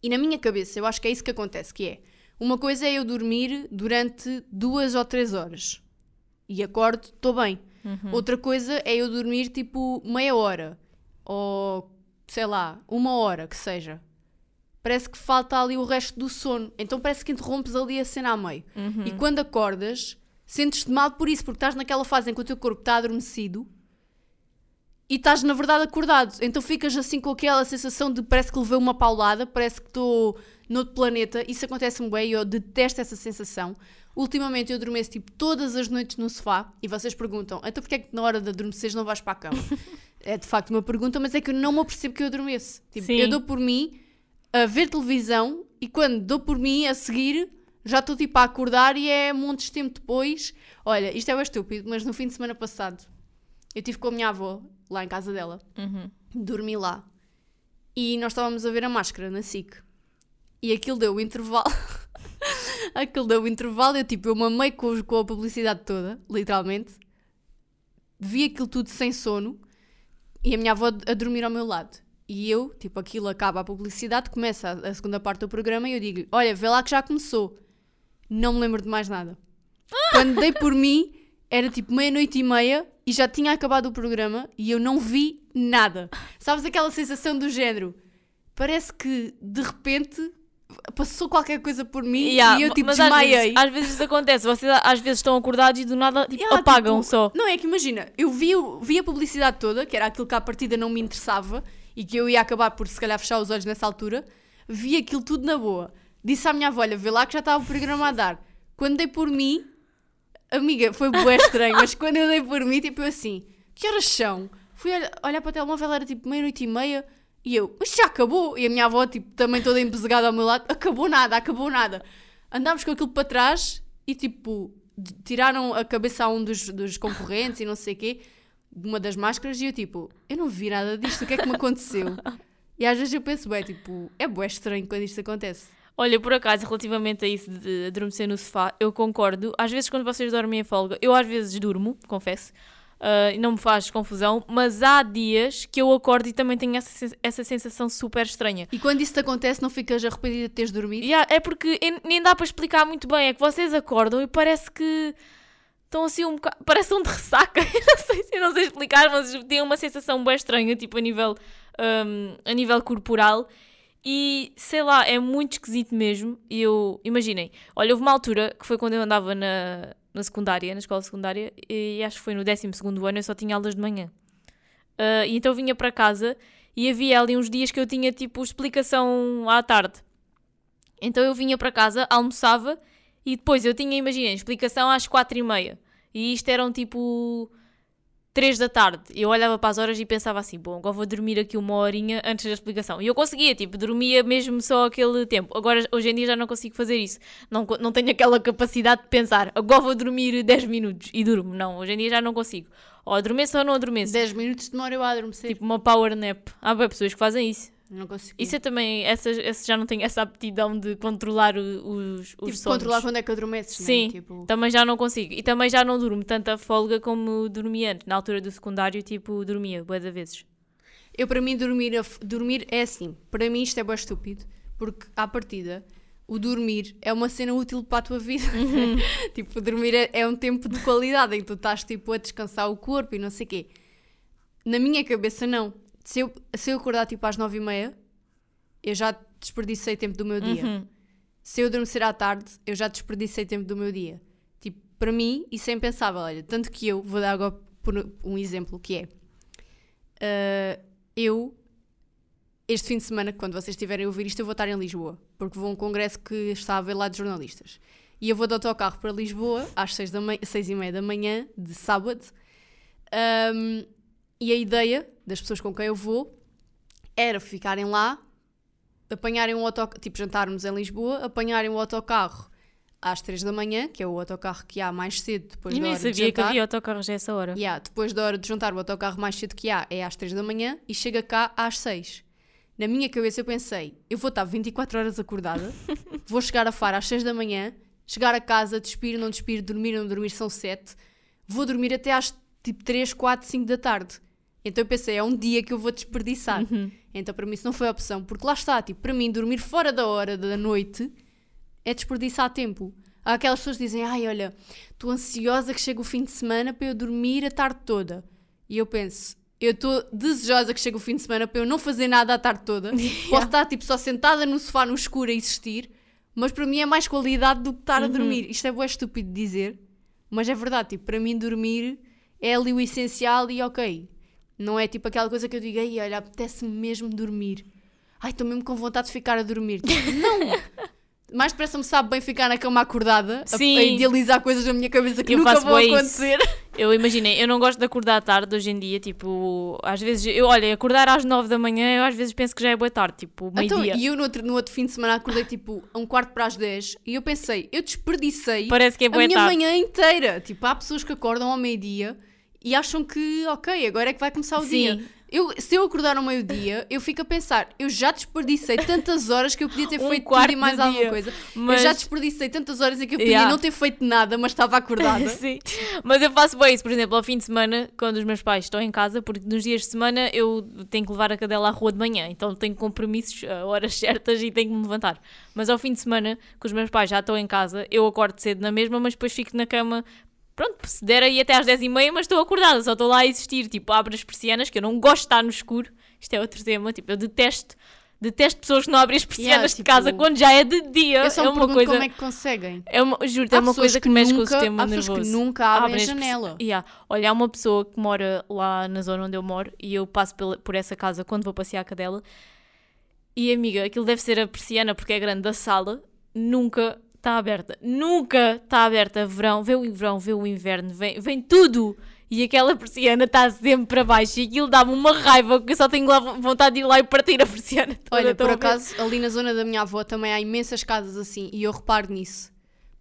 E na minha cabeça, eu acho que é isso que acontece, que é uma coisa é eu dormir durante duas ou três horas e acordo, estou bem. Outra coisa é eu dormir tipo meia hora ou sei lá, uma hora que seja. Parece que falta ali o resto do sono. Então parece que interrompes ali a cena a meio. E quando acordas, sentes-te mal por isso, porque estás naquela fase em que o teu corpo está adormecido e estás na verdade acordado. Então ficas assim com aquela sensação de parece que levei uma paulada, parece que estou noutro planeta. Isso acontece-me bem e eu detesto essa sensação. Ultimamente eu adormeço tipo todas as noites no sofá e vocês perguntam, então porquê é que na hora de adormeceres não vais para a cama? é de facto uma pergunta, mas é que eu não me apercebo que eu adormeço. Tipo, Sim. eu dou por mim a ver televisão e quando dou por mim a seguir já estou tipo a acordar e é montes de tempo depois. Olha, isto é bem estúpido, mas no fim de semana passado eu estive com a minha avó lá em casa dela, Uhum. dormi lá e nós estávamos a ver a máscara na SIC e aquilo deu o intervalo. aquilo deu o intervalo, eu tipo, eu mamei com, com a publicidade toda, literalmente. Vi aquilo tudo sem sono e a minha avó a dormir ao meu lado. E eu, tipo, aquilo acaba a publicidade, começa a, a segunda parte do programa e eu digo: Olha, vê lá que já começou. Não me lembro de mais nada. Quando dei por mim, era tipo meia-noite e meia e já tinha acabado o programa e eu não vi nada. Sabes aquela sensação do género? Parece que de repente passou qualquer coisa por mim Yeah, e eu tipo mas às desmaiei. vezes, às vezes isso acontece. Vocês às vezes estão acordados e do nada tipo, Yeah, apagam tipo, só. Não é que imagina, eu vi, vi a publicidade toda, que era aquilo que à partida não me interessava e que eu ia acabar por se calhar fechar os olhos nessa altura. Vi aquilo tudo na boa. Disse à minha avó: Olha, vê lá que já estava o programa a dar. Quando dei por mim, amiga, foi bué estranho, mas quando eu dei por mim, tipo eu assim: Que horas são? Fui olhar, para o telemóvel, era tipo meia-noite e meia. E eu, mas já acabou? E a minha avó, tipo, também toda empesegada ao meu lado, acabou nada, acabou nada. Andámos com aquilo para trás e, tipo, tiraram a cabeça a um dos, dos concorrentes e não sei o quê, de uma das máscaras, e eu, tipo, eu não vi nada disto, o que é que me aconteceu? E às vezes eu penso, bem, tipo, é bué estranho quando isto acontece. Olha, por acaso, relativamente a isso de adormecer no sofá, eu concordo. Às vezes, quando vocês dormem em folga, eu às vezes durmo, confesso, ah, e não me faz confusão, mas há dias que eu acordo e também tenho essa, essa sensação super estranha. E quando isso te acontece, não ficas arrependida de teres dormido? Há- é porque em- nem dá para explicar muito bem, é que vocês acordam e parece que estão assim um bocado. Parece um de ressaca. Eu não sei, eu não sei explicar, mas têm uma sensação bem estranha, tipo a nível, hum, a nível corporal. E sei lá, é muito esquisito mesmo. E eu, imaginem, olha, houve uma altura que foi quando eu andava na, na secundária, na escola secundária, e acho que foi no 12 ano, eu só tinha aulas de manhã. Ah, e então eu vinha para casa e havia ali uns dias que eu tinha tipo explicação à tarde. Então eu vinha para casa, almoçava e depois eu tinha, imaginem, explicação às quatro e meia. E isto eram tipo três da tarde. Eu olhava para as horas e pensava assim, bom, agora vou dormir aqui uma horinha antes da explicação. E eu conseguia, tipo, dormia mesmo só aquele tempo. Agora, hoje em dia já não consigo fazer isso. Não, não tenho aquela capacidade de pensar, agora vou dormir 10 minutos e durmo. Não, hoje em dia já não consigo. Ou adormeço ou não adormeço. 10 minutos demora eu a adormecer. Tipo uma power nap. Há bem pessoas que fazem isso. Não consigo. Isso é também, essas, essas já não tenho essa aptidão de controlar o- os, os tipo, controlar quando é que adormeces, Sim, né? Tipo, também já não consigo. E também já não durmo tanta folga como dormia antes. Na altura do secundário, tipo, dormia bué de vezes. Eu, para mim, dormir, dormir é assim. Para mim, isto é bem estúpido. Porque, à partida, o dormir é uma cena útil para a tua vida. tipo, dormir é, é um tempo de qualidade em que tu estás, tipo, a descansar o corpo e não sei o quê. Na minha cabeça, não. Se eu, se eu acordar, tipo, às nove e meia, eu já desperdicei tempo do meu dia. Uhum. Se eu adormecer à tarde, eu já desperdicei tempo do meu dia. Tipo, para mim, isso é impensável. Olha, tanto que eu, vou dar agora por um exemplo, que é... ah, eu, este fim de semana, quando vocês estiverem a ouvir isto, eu vou estar em Lisboa. Porque vou a um congresso que está a haver lá de jornalistas. E eu vou de autocarro para Lisboa, às seis, da manhã, seis e meia da manhã, de sábado. Ahm, e a ideia das pessoas com quem eu vou era ficarem lá apanharem um autocarro, tipo jantarmos em Lisboa, apanharem o autocarro às 3 da manhã, que é o autocarro que há mais cedo depois E da nem hora de sabia que jantar. havia autocarros a essa hora. Yeah, depois da hora de juntar o autocarro mais cedo que há é às 3 da manhã e chega cá às 6. Na minha cabeça eu pensei, eu vou estar 24 horas acordada, vou chegar a Faro às 6 da manhã, chegar a casa, despir, não despir, dormir, não dormir, são 7. Vou dormir até às tipo 3, 4, 5 da tarde. Então eu pensei, é um dia que eu vou desperdiçar. Então para mim isso não foi opção, porque lá está, tipo, para mim dormir fora da hora da noite é desperdiçar tempo. Há aquelas pessoas que dizem, ai olha, estou ansiosa que chegue o fim de semana para eu dormir a tarde toda. E eu penso, eu estou desejosa que chegue o fim de semana para eu não fazer nada a tarde toda. Posso estar tipo só sentada no sofá no escuro a existir, mas para mim é mais qualidade do que estar a dormir. Isto é bué estúpido de dizer, mas é verdade, tipo, para mim dormir é ali o essencial e ok. Não é tipo aquela coisa que eu digo, ai olha, apetece-me mesmo dormir. Ai, estou mesmo com vontade de ficar a dormir. Tipo, não! Mais depressa me sabe bem ficar na cama acordada, a- Sim. a, idealizar coisas na minha cabeça que Eu nunca faço vão bué isso. acontecer. Eu imaginei, eu não gosto de acordar tarde hoje em dia, tipo, às vezes, eu, olha, acordar às 9 da manhã, eu às vezes penso que já é boa tarde, tipo, Então, meio-dia. e eu no outro, no outro fim de semana acordei tipo a um quarto para as 10 e eu pensei, eu desperdicei Parece que é a boa minha tarde. manhã inteira. Tipo, há pessoas que acordam ao meio-dia e acham que, ok, agora é que vai começar o Sim. dia. Eu, se eu acordar ao meio-dia, eu fico a pensar, eu já desperdicei tantas horas que eu podia ter Um feito tudo e mais alguma dia. coisa. Mas- Eu já desperdicei tantas horas em que eu podia Yeah. não ter feito nada, mas estava acordada. Sim. Mas eu faço bem isso, por exemplo, ao fim de semana, quando os meus pais estão em casa, porque nos dias de semana eu tenho que levar a cadela à rua de manhã, então tenho compromissos a horas certas e tenho que me levantar. Mas ao fim de semana, que os meus pais já estão em casa, eu acordo cedo na mesma, mas depois fico na cama. Pronto, se der aí até às 10h30, mas estou acordada, só estou lá a existir. Tipo, abro as persianas, que eu não gosto de estar no escuro. Isto é outro tema. Tipo, eu detesto, detesto pessoas que não abrem as persianas Yeah, de tipo, casa quando já é de dia. Eu só é uma coisa. como é que conseguem. É uma, juro, é uma coisa que, mexe com o nunca- sistema há nervoso. que nunca abrem a as janela. persi- Yeah. Olha, há uma pessoa que mora lá na zona onde eu moro e eu passo pela- por essa casa quando vou passear a cadela. E amiga, aquilo deve ser a persiana porque é grande da sala, nunca está aberta. Nunca está aberta. Verão, vê o verão, vê o inverno, vem, vem tudo. E aquela persiana está sempre para baixo e aquilo dá-me uma raiva que eu só tenho lá vontade de ir lá e partir a persiana. toda, Olha, por acaso, ali na zona da minha avó também há imensas casas assim e eu reparo nisso.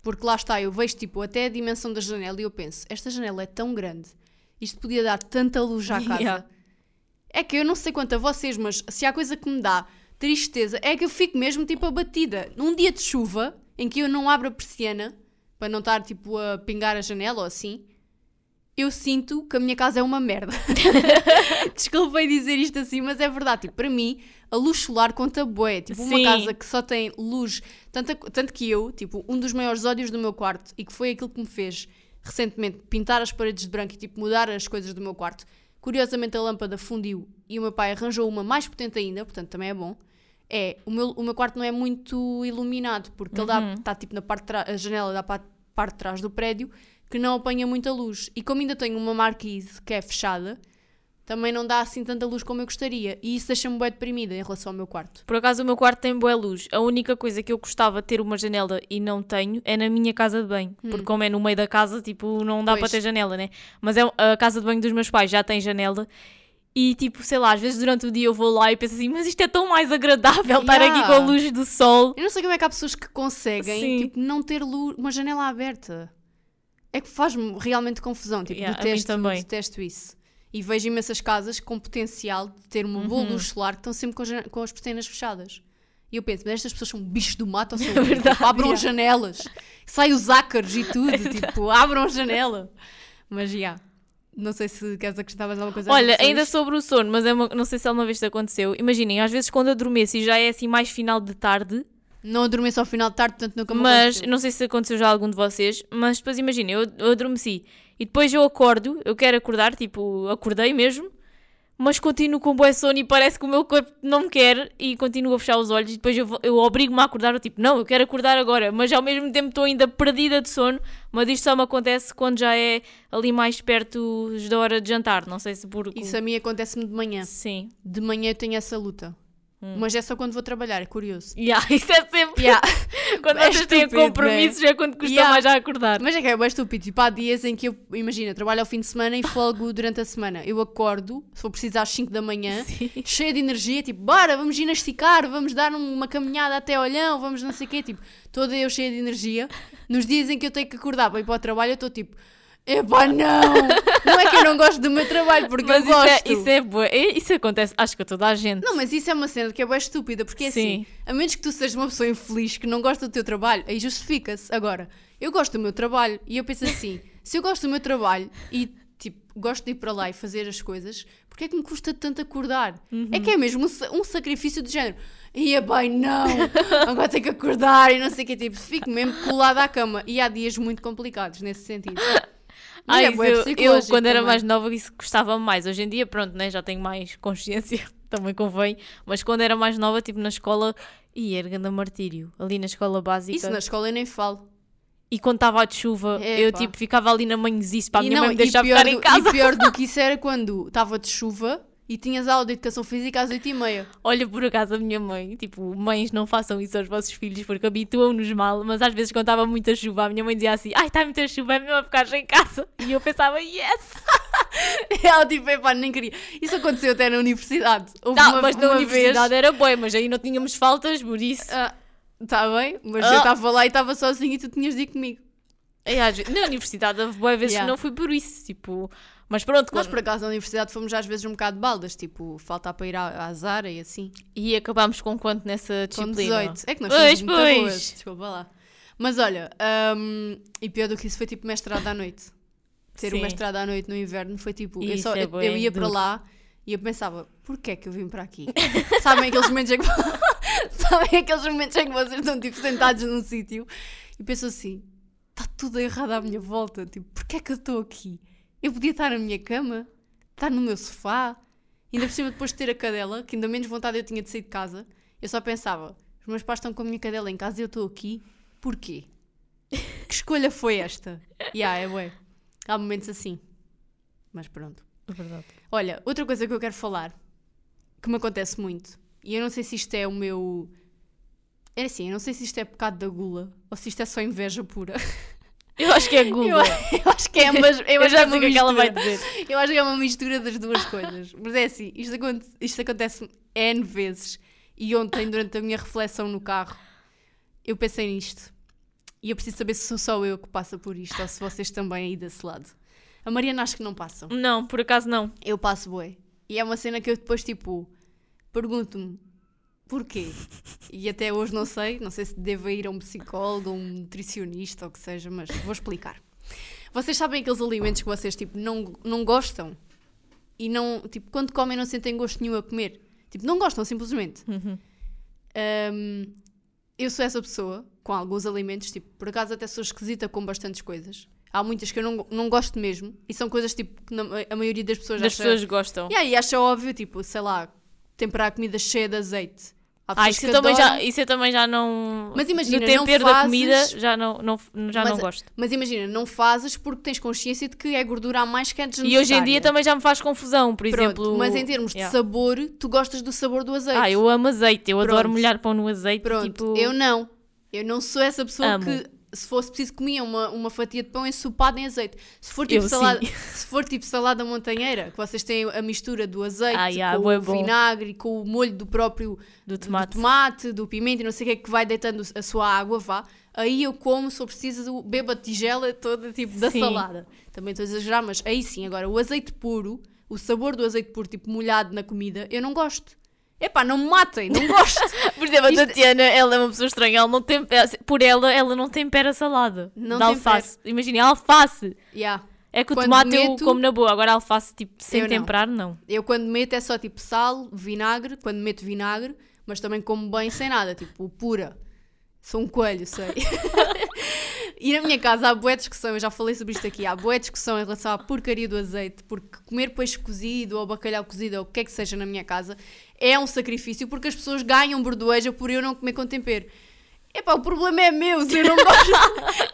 Porque lá está, eu vejo tipo até a dimensão da janela e eu penso, esta janela é tão grande, isto podia dar tanta luz à casa. Yeah. É que eu não sei quanto a vocês, mas se há coisa que me dá tristeza é que eu fico mesmo tipo abatida. Num dia de chuva, em que eu não abro a persiana, para não estar tipo a pingar a janela ou assim, eu sinto que a minha casa é uma merda. Desculpem dizer isto assim, mas é verdade. Tipo, para mim, a luz solar conta bué. Tipo, uma Sim. casa que só tem luz. Tanto, tanto que eu, tipo, um dos maiores ódios do meu quarto, e que foi aquilo que me fez recentemente pintar as paredes de branco e tipo mudar as coisas do meu quarto. Curiosamente, a lâmpada fundiu e o meu pai arranjou uma mais potente ainda, portanto também é bom. É, o meu, o meu quarto não é muito iluminado, porque ele dá, está tipo na parte a janela dá para a parte de trás do prédio, que não apanha muita luz. E como ainda tenho uma marquise que é fechada, também não dá assim tanta luz como eu gostaria. E isso deixa-me bem deprimida em relação ao meu quarto. Por acaso o meu quarto tem boa luz. A única coisa que eu gostava de ter uma janela e não tenho é na minha casa de banho. Porque como é no meio da casa, tipo, não dá Hum. Pois. para ter janela, né? Mas é, a casa de banho dos meus pais já tem janela. E tipo, sei lá, às vezes durante o dia eu vou lá e penso assim, mas isto é tão mais agradável estar aqui Yeah. com a luz do sol. Eu não sei como é que há pessoas que conseguem Sim. tipo, não ter luz, uma janela aberta. É que faz-me realmente confusão. Tipo, Yeah, detesto, também. detesto isso. E vejo imensas casas com potencial de ter uma boa Uhum. luz solar que estão sempre com, jan- com as persianas fechadas. E eu penso, mas estas pessoas são bichos do mato ou são É verdade, Tipo, abram yeah. as janelas, sai os ácaros e tudo, tipo, abram a janela. Mas já, não sei se queres acrescentar mais alguma coisa. Olha, ainda sobre o sono, mas é uma- não sei se alguma vez te aconteceu. Imaginem, às vezes quando adormeço e já é assim mais final de tarde, Não adormeço ao final de tarde, portanto nunca me Mas aconteceu. não sei se aconteceu já a algum de vocês, mas depois imagina, eu, eu adormeci e depois eu acordo, eu quero acordar, tipo, acordei mesmo, mas continuo com boa sono e parece que o meu corpo não me quer e continuo a fechar os olhos e depois eu, eu obrigo-me a acordar, eu tipo, não, eu quero acordar agora, mas ao mesmo tempo estou ainda perdida de sono, mas isto só me acontece quando já é ali mais perto da hora de jantar, não sei se por... Isso a mim acontece-me de manhã. Sim. De manhã eu tenho essa luta. Mas é só quando vou trabalhar, é curioso. Yeah, isso é sempre. Yeah. Quando É vocês têm estúpido, compromissos é quando custa Yeah. mais a acordar. Mas é que é bem estúpido. Tipo, há dias em que eu, imagina, trabalho ao fim de semana e folgo durante a semana. Eu acordo, se for preciso, às 5 da manhã, Sim. cheia de energia, tipo, bora, vamos ginasticar, vamos dar uma caminhada até olhão, vamos não sei o quê, tipo, toda eu cheia de energia. Nos dias em que eu tenho que acordar para ir para o trabalho, eu estou tipo, epá, não! Não é que eu não gosto do meu trabalho, porque Mas eu isso é, gosto. isso é boa. E- Isso acontece, acho que a toda a gente. Não, mas isso é uma cena que é bem estúpida, porque é assim, Sim. a menos que tu sejas uma pessoa infeliz que não gosta do teu trabalho, aí justifica-se. Agora, eu gosto do meu trabalho e eu penso assim, se eu gosto do meu trabalho e tipo, gosto de ir para lá e fazer as coisas, porque é que me custa tanto acordar? É que é mesmo um, um sacrifício do género. Ia bem, não, agora tenho que acordar e não sei o que, tipo, fico mesmo colada à cama. E há dias muito complicados nesse sentido. É isso bué eu, eu, quando era também. mais nova, isso gostava mais. Hoje em dia, pronto, né, já tenho mais consciência, também convém. Mas quando era mais nova, tipo na escola, e era grande martírio. Ali na escola básica. Isso na escola eu nem falo. E quando estava de chuva, eu Epá. tipo ficava ali na manhãzice para a minha não, mãe me deixar ficar em do- casa. E pior do que isso era quando estava de chuva e tinhas aula de educação física às 8h30. Olha, por acaso, a minha mãe, tipo, mães, não façam isso aos vossos filhos porque habituam-nos mal, mas às vezes quando estava muita chuva, a minha mãe dizia assim: Ai, está muita chuva, é mesmo ficar em casa. E eu pensava: Yes! Ela tipo, epá, nem queria. Isso aconteceu até na universidade. Houve Tá, uma, mas na universidade vez. era boa, mas aí não tínhamos faltas, por isso. Está bem, mas Ah. eu estava lá e estava sozinha e tu tinhas de ir comigo. É, às vezes- na universidade, houve boas vezes Yeah. que não fui por isso, tipo. Mas pronto, Nós quando- por acaso na universidade fomos às vezes um bocado de baldas, tipo, faltar para ir à, à Zara e assim. e acabámos com quanto nessa Com disciplina? 18. É que nós Pois, somos muito pois. boas, desculpa lá. Mas olha, hum, e pior do que isso foi tipo mestrado à noite. Ter o Sim. mestrado à noite no inverno foi tipo, eu, Isso só, é eu, bué eu ia para duro. lá e eu pensava, porquê é que eu vim para aqui? Sabem aqueles momentos em que Sabem aqueles momentos em que vocês estão tipo sentados num sítio e pensam assim, está tudo errado à minha volta, tipo, porquê é que eu estou aqui? Eu podia estar na minha cama, estar no meu sofá, ainda por cima depois de ter a cadela, que ainda menos vontade eu tinha de sair de casa, eu só pensava, os meus pais estão com a minha cadela em casa e eu estou aqui, porquê? Que escolha foi esta? E yeah, é bué. Há momentos assim. Mas pronto. É verdade. Olha, outra coisa que eu quero falar, que me acontece muito, e eu não sei se isto é o meu. É assim, eu não sei se isto é pecado da gula ou se isto é só inveja pura. Eu acho que é Eu, Google. eu acho que é ambas. Eu, Eu acho já é sei uma o que é que ela vai dizer. Eu acho que é uma mistura das duas coisas. Mas é assim, isto, aconte- isto acontece N vezes. E ontem, durante a minha reflexão no carro, eu pensei nisto. E eu preciso saber se sou só eu que passa por isto ou se vocês também aí desse lado. A Mariana acho que não passam. Não, por acaso não. Eu passo bué. E é uma cena que eu depois, tipo, pergunto-me porquê. E até hoje não sei. Não sei se devo ir a um psicólogo, a um nutricionista ou o que seja, mas vou explicar. Vocês sabem aqueles alimentos que vocês, tipo, não, não gostam? E não, tipo, quando comem não sentem gosto nenhum a comer? Tipo, não gostam, simplesmente. Uhum. Hum, eu sou essa pessoa com alguns alimentos, tipo, por acaso até sou esquisita com bastantes coisas. Há muitas que eu não, não gosto mesmo e são coisas tipo que a maioria das pessoas Das acha, pessoas gostam. e aí acha óbvio, tipo, sei lá, temperar a comida cheia de azeite. Ah, isso eu, também adoram, já, isso eu também já não. Mas imagina, no não tempero da fazes- comida já não, não, já não Mas- gosto. Mas imagina, não fazes porque tens consciência de que é gordura a mais que é E hoje em dia também já me faz confusão, por Pronto, exemplo. mas em termos de Yeah. sabor, tu gostas do sabor do azeite. Ah, eu amo azeite, eu adoro Pronto. molhar pão no azeite. Pronto, tipo... eu não. Eu não sou essa pessoa Amo. que, se fosse preciso, comia uma, uma fatia de pão ensopada em azeite. Se for tipo, Eu salada, sim. se for tipo salada montanheira, que vocês têm a mistura do azeite Ah, yeah, com o vinagre, com o molho do próprio Do do tomate. tomate, do pimenta e não sei o que é que vai deitando a sua água, vá. Aí eu como, se for preciso, bebo a tigela toda tipo da Sim. salada. Também estou a exagerar, mas aí sim. Agora, o azeite puro, o sabor do azeite puro, tipo molhado na comida, eu não gosto. Epá, não me matem, não gosto. Por exemplo, a Isto- Tatiana, ela é uma pessoa estranha, ela não tempera, por ela, ela não tempera salada Não de alface. Imagina, alface. yeah. É que o Quando tomate eu meto- como na boa, agora alface tipo sem Eu não. temperar, não. Eu quando meto é só tipo sal, vinagre, quando meto vinagre, mas também como bem sem nada, tipo pura. Sou um coelho, sei. e na minha casa há boa discussão, eu já falei sobre isto aqui, há boa discussão em relação à porcaria do azeite, porque comer peixe cozido ou bacalhau cozido ou o que é que seja na minha casa é um sacrifício porque as pessoas ganham bordoeja por eu não comer com tempero. Epá, o problema é meu, se eu não gosto.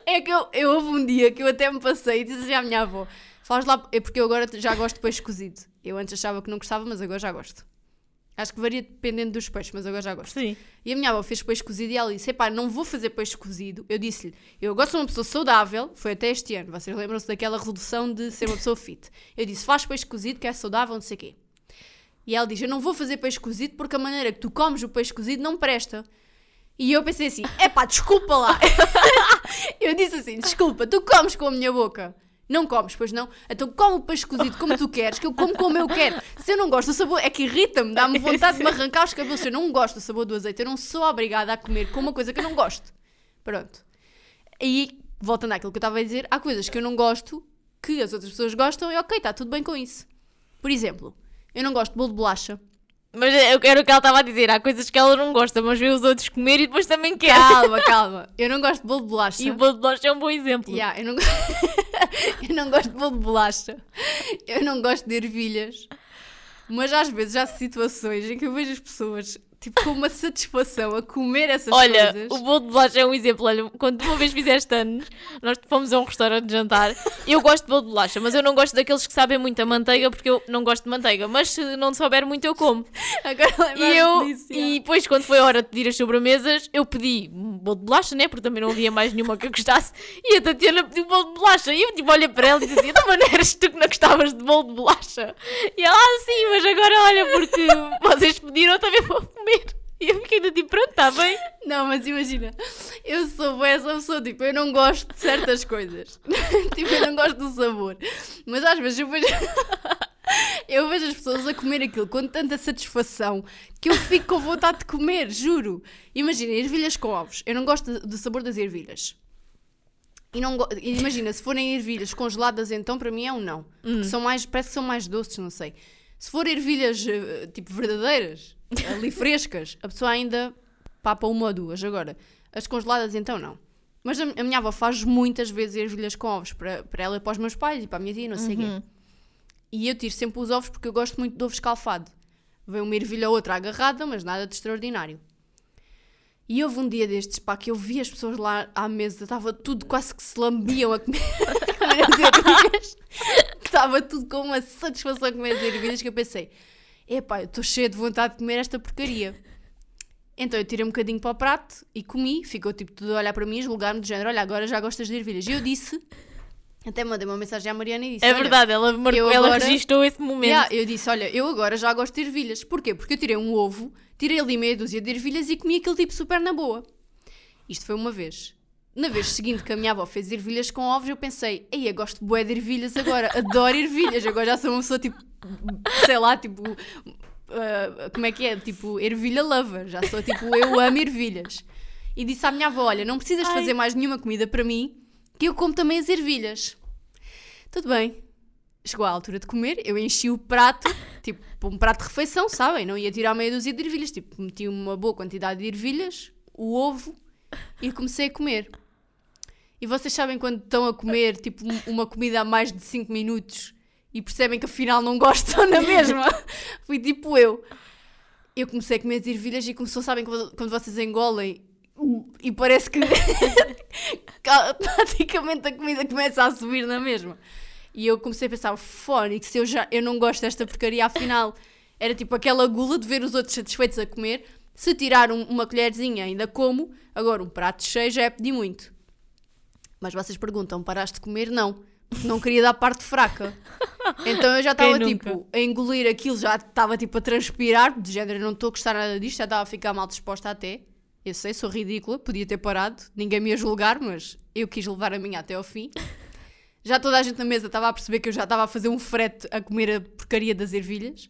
é que eu, eu houve um dia que eu até me passei e disse assim à minha avó: faz lá, é porque eu agora já gosto de peixe cozido. Eu antes achava que não gostava, mas agora já gosto. Acho que varia dependendo dos peixes, mas agora já gosto. Sim. E a minha avó fez peixe cozido e ela disse: Epá, não vou fazer peixe cozido. Eu disse-lhe: Eu gosto de uma pessoa saudável. Foi até este ano. Vocês lembram-se daquela redução de ser uma pessoa fit. Eu disse: Faz peixe cozido, que é saudável, não sei o quê. E ela diz: Eu não vou fazer peixe cozido porque a maneira que tu comes o peixe cozido não presta. E eu pensei assim: Epá, desculpa lá. eu disse assim: Desculpa, tu comes com a minha boca. Não comes, pois não? Então come o peixe cozido como tu queres, que eu como como eu quero. Se eu não gosto do sabor, é que irrita-me, dá-me vontade de me arrancar os cabelos. Se eu não gosto do sabor do azeite, eu não sou obrigada a comer com uma coisa que eu não gosto. Pronto. E, voltando àquilo que eu estava a dizer, há coisas que eu não gosto, que as outras pessoas gostam, e ok, está tudo bem com isso. Por exemplo, eu não gosto de bolo de bolacha. Mas eu quero o que ela estava a dizer. Há coisas que ela não gosta, mas vê os outros comer e depois também quer. Calma, calma. Eu não gosto de bolo de bolacha. E o bolo de bolacha é um bom exemplo. Yeah, eu, não... eu não gosto de bolo de bolacha. Eu não gosto de ervilhas. Mas às vezes há situações em que eu vejo as pessoas tipo, com uma satisfação a comer essas Olha, coisas. o bolo de bolacha é um exemplo. Olha, quando uma vez fizeste anos, nós fomos a um restaurante jantar. Eu gosto de bolo de bolacha, mas eu não gosto daqueles que sabem muito a manteiga, porque eu não gosto de manteiga. Mas se não souber muito, eu como. Agora E eu, disso, e depois, quando foi a hora de pedir as sobremesas, eu pedi um bolo de bolacha, né? Porque também não havia mais nenhuma que eu gostasse. E a Tatiana pediu bolo de bolacha. E eu, tipo, olha para ela e disse assim: então, mas não eras tu que não gostavas de bolo de bolacha? E ela, ah, sim, mas agora olha, porque vocês pediram, também vou comer. E eu fiquei do tipo, pronto, está bem. Não, mas imagina, eu sou essa pessoa, tipo, eu não gosto de certas coisas. tipo, eu não gosto do sabor. Mas às vezes eu vejo. eu vejo as pessoas a comer aquilo com tanta satisfação que eu fico com vontade de comer, juro. Imagina, ervilhas com ovos. Eu não gosto do sabor das ervilhas. E não imagina, se forem ervilhas congeladas, então para mim é um não. Porque são mais, parece que são mais doces, não sei. Se for ervilhas eh, tipo verdadeiras, ali frescas, a pessoa ainda papa uma ou duas. Agora, as congeladas então não. Mas a, a minha avó faz muitas vezes ervilhas com ovos para, para ela e para os meus pais e para a minha tia, não sei o quê. E eu tiro sempre os ovos porque eu gosto muito de ovo escalfado. Vem uma ervilha ou outra agarrada, mas nada de extraordinário. E houve um dia destes, pá, que eu vi as pessoas lá à mesa, estava tudo quase que se lambiam a comer, a comer as ervilhas. Estava tudo com uma satisfação a comer as ervilhas que eu pensei, epá, eu estou cheia de vontade de comer esta porcaria. Então eu tirei um bocadinho para o prato e comi, ficou tipo tudo a olhar para mim, julgar-me de género, olha, agora já gostas de ervilhas. E eu disse, até mandei uma mensagem à Mariana e disse, É verdade, ela, marcou, ela agora- registrou esse momento. Yeah, eu disse, olha, eu agora já gosto de ervilhas. Porquê? Porque eu tirei um ovo, tirei ali meia dúzia de ervilhas e comi aquele tipo super na boa. Isto foi uma vez. Na vez seguinte que a minha avó fez ervilhas com ovos, eu pensei, ei, eu gosto bué de ervilhas agora, adoro ervilhas, agora já sou uma pessoa tipo, sei lá, tipo, ah, como é que é? Tipo, ervilha lover, já sou tipo, eu amo ervilhas. E disse à minha avó, olha, não precisas Ai. fazer mais nenhuma comida para mim, que eu como também as ervilhas. Tudo bem. Chegou a altura de comer, eu enchi o prato, tipo, um prato de refeição, sabem? Não ia tirar meia dúzia de ervilhas, tipo, meti uma boa quantidade de ervilhas, o ovo, e comecei a comer. E vocês sabem quando estão a comer, tipo, um- uma comida há mais de 5 minutos e percebem que afinal não gostam na mesma? Fui tipo eu. Eu comecei a comer as ervilhas e começou, sabem, quando vocês engolem e parece que praticamente a comida começa a subir na mesma. E eu comecei a pensar, fónico, se eu já eu não gosto desta porcaria, afinal era tipo aquela gula de ver os outros satisfeitos a comer. Se tirar um- uma colherzinha ainda como, agora um prato cheio já é pedir muito. Mas vocês perguntam, paraste de comer? Não. Não queria dar parte fraca. Então eu já estava tipo a engolir aquilo, já estava tipo a transpirar, de género, não estou a gostar nada disto, já estava a ficar mal disposta até. Eu sei, sou ridícula, podia ter parado, ninguém me ia julgar, mas eu quis levar a minha até ao fim. Já toda a gente na mesa estava a perceber que eu já estava a fazer um frete a comer a porcaria das ervilhas.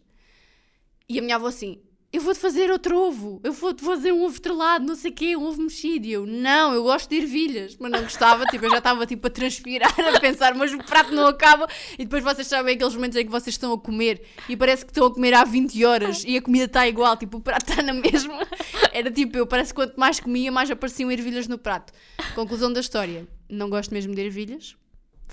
E a minha avó assim, eu vou-te fazer outro ovo, eu vou-te fazer um ovo estrelado, não sei o quê, um ovo mexido. E eu, não, eu gosto de ervilhas. Mas não gostava, tipo, eu já estava tipo a transpirar, a pensar, mas o prato não acaba. E depois vocês sabem aqueles momentos em que vocês estão a comer e parece que estão a comer há 20 horas e a comida está igual, tipo, o prato está na mesma. Era tipo eu, parece que quanto mais comia, mais apareciam ervilhas no prato. Conclusão da história, não gosto mesmo de ervilhas.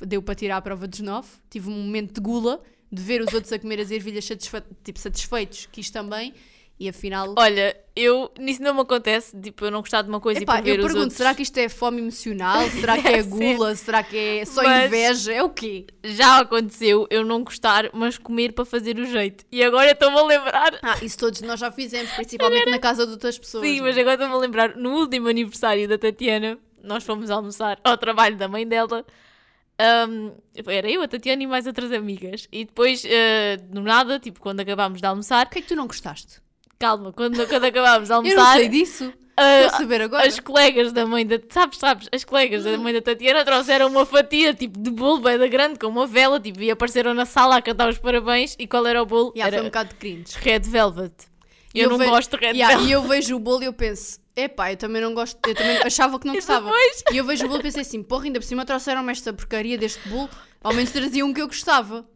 Deu para tirar a prova dos 9. Tive um momento de gula de ver os outros a comer as ervilhas satisfe- tipo, satisfeitos, quis também. E afinal. Olha, eu, nisso não me acontece, tipo, eu não gostar de uma coisa Epá, e ver eu pergunto, outros. será que isto é fome emocional? Será que é gula? Será que é só Mas- inveja? É o quê? Já aconteceu eu não gostar, mas comer para fazer o jeito. E agora estou-me a lembrar. Ah, isso todos nós já fizemos, principalmente na casa de outras pessoas. Sim, não mas é? agora estou-me a lembrar, no último aniversário da Tatiana, nós fomos almoçar ao trabalho da mãe dela. Ahm, era eu, a Tatiana e mais outras amigas. E depois, ah, do nada, tipo, quando acabámos de almoçar, O que é que tu não gostaste? Calma, quando, quando acabámos de Eu não almoçar, sei disso. ah, Estou a saber agora. as colegas da mãe da. Sabes, sabes? As colegas da mãe da Tatiana trouxeram uma fatia tipo de bolo bem da grande com uma vela tipo, e apareceram na sala a cantar os parabéns. E qual era o bolo? Yeah, era foi um bocado de cringe. Red Velvet. E Eu, não ve- gosto de Red Yeah, Velvet. E eu vejo o bolo e eu penso, epá, eu também não gosto, eu também achava que não E gostava. depois? E eu vejo o bolo e pensei assim, porra, ainda por cima trouxeram-me esta porcaria deste bolo, ao menos traziam um que eu gostava.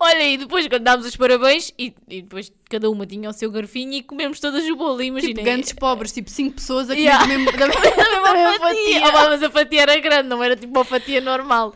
Olha, e depois cantámos os parabéns e, e depois cada uma tinha o seu garfinho e comemos todas o bolo. Imaginem. Tipo, grandes pobres, tipo 5 pessoas a comer Yeah. mesmo- da mesma fatia. fatia. Oh, mas a fatia era grande, não era tipo uma fatia normal.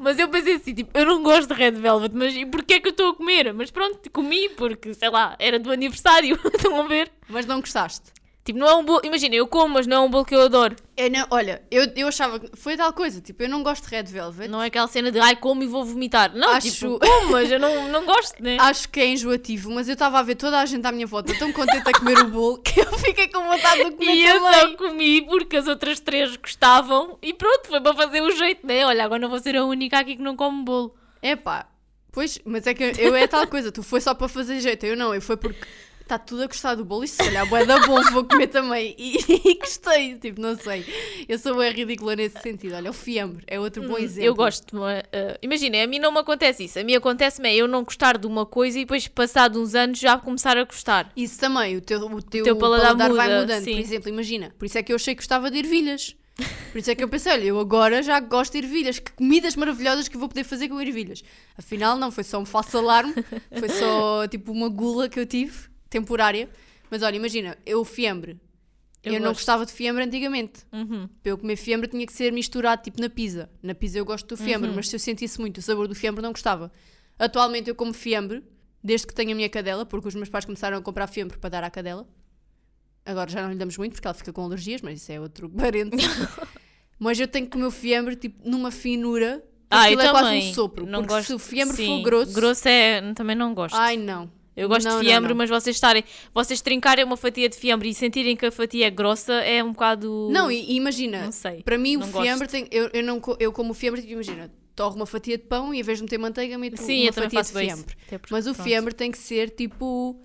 Mas eu pensei assim, tipo, eu não gosto de Red Velvet, mas e porquê é que eu estou a comer? Mas pronto, comi porque, sei lá, era do aniversário, estão a ver? Mas não gostaste. Tipo, não é um bolo, imagina, eu como, mas não é um bolo que eu adoro. Eu não- olha, eu, eu achava que foi tal coisa, tipo, eu não gosto de Red Velvet. Não é aquela cena de, ai, como e vou vomitar. Não, Acho- tipo, como, mas eu não, não gosto, né? Acho que é enjoativo, mas eu estava a ver toda a gente à minha volta tão contente a comer o bolo que eu fiquei com vontade de comer E eu também. só comi porque as outras três gostavam e pronto, foi para fazer o jeito, né? Olha, agora não vou ser a única aqui que não come bolo. Epá, pois, mas é que eu, eu é tal coisa, tu foi só para fazer jeito, eu não, eu foi porque está tudo a gostar do bolo e se calhar bué da bom, vou comer também. E, e gostei, tipo, não sei. Eu sou bem ridícula nesse sentido. Olha, o fiambre é outro bom exemplo. Hum, Eu gosto, uh, imagina, a mim não me acontece isso. A mim acontece-me é eu não gostar de uma coisa e depois, passado uns anos, já começar a gostar. Isso também, o teu, o teu, teu paladar paladar, vai muda, mudando. sim. Por exemplo, imagina, por isso é que eu achei que gostava de ervilhas. Por isso é que eu pensei, olha, eu agora já gosto de ervilhas, que comidas maravilhosas que vou poder fazer com ervilhas. Afinal, não, foi só um falso alarme, foi só tipo uma gula que eu tive, temporária. Mas olha, imagina, eu fiambre. Eu, Eu não gostava de fiambre antigamente. Uhum. Para eu comer fiambre tinha que ser misturado tipo na pizza. Na pizza eu gosto do fiambre, Uhum. mas se eu sentisse muito o sabor do fiambre não gostava. Atualmente eu como fiambre, desde que tenho a minha cadela, porque os meus pais começaram a comprar fiambre para dar à cadela. Agora já não lhe damos muito porque ela fica com alergias, mas isso é outro parênteses. mas eu tenho que comer o fiambre tipo numa finura. Ah, eu é quase também. um sopro. Não porque gosto, se o fiambre sim, for grosso. Grosso é. Também não gosto. Ai não. Eu gosto não, não, de fiambre, não. mas vocês estarem. Vocês trincarem uma fatia de fiambre e sentirem que a fatia é grossa é um bocado. Não, e, imagina, Não sei. para mim o Não fiambre tem. Eu, eu, não, eu como fiambre, tipo, imagina, torro uma fatia de pão e em vez de meter manteiga, meto Sim, uma fatia de fiambre. Porque, Mas o pronto. fiambre tem que ser tipo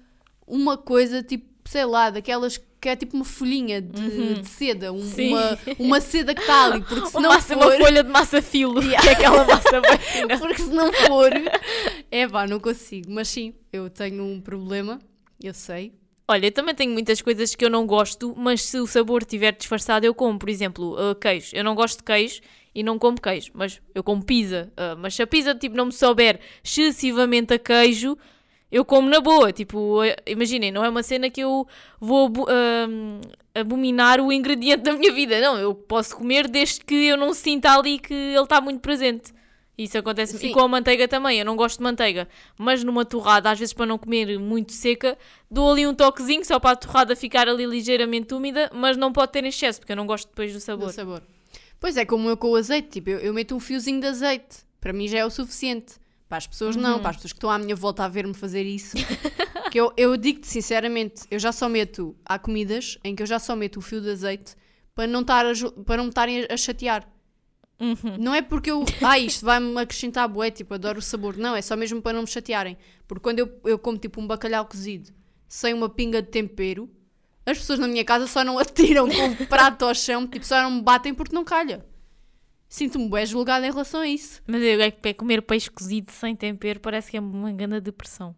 uma coisa, tipo, sei lá, daquelas que é tipo uma folhinha de, de seda, um- Uhum. Uma, uma seda que está ali, porque se Uma, não massa, for, uma folha de massa filo, que é aquela massa fina. porque se não for, é pá, não consigo. Mas sim, eu tenho um problema, eu sei. Olha, eu também tenho muitas coisas que eu não gosto, mas se o sabor estiver disfarçado, eu como. Por exemplo, uh, queijo. Eu não gosto de queijo e não como queijo, mas eu como pizza. Uh, mas se a pizza tipo, não me souber excessivamente a queijo, eu como na boa. Tipo, uh, imaginem, não é uma cena que eu vou um, abominar o ingrediente da minha vida. Não, eu posso comer desde que eu não sinta ali que ele está muito presente. Isso acontece Sim. E com a manteiga também. Eu não gosto de manteiga. Mas numa torrada, às vezes para não comer muito seca, dou ali um toquezinho só para a torrada ficar ali ligeiramente úmida, mas não pode ter excesso, porque eu não gosto depois do do sabor. sabor. Pois é, como eu com o azeite, tipo, eu, eu meto um fiozinho de azeite, para mim já é o suficiente. Para as pessoas não, para as pessoas que estão à minha volta a ver-me fazer isso. que eu, eu digo-te sinceramente, eu já só meto, há comidas em que eu já só meto o fio de azeite para não, estar a, para não me estarem a, a chatear. Uhum. Não é porque eu, ah, isto vai-me acrescentar bué, tipo, adoro o sabor. Não, é só mesmo para não me chatearem. Porque quando eu, eu como tipo um bacalhau cozido sem uma pinga de tempero, as pessoas na minha casa só não atiram com o prato ao chão, tipo, só não me batem porque não calha. Sinto-me bué julgada em relação a isso. Mas eu é que é comer peixe cozido sem tempero parece que é uma grande depressão.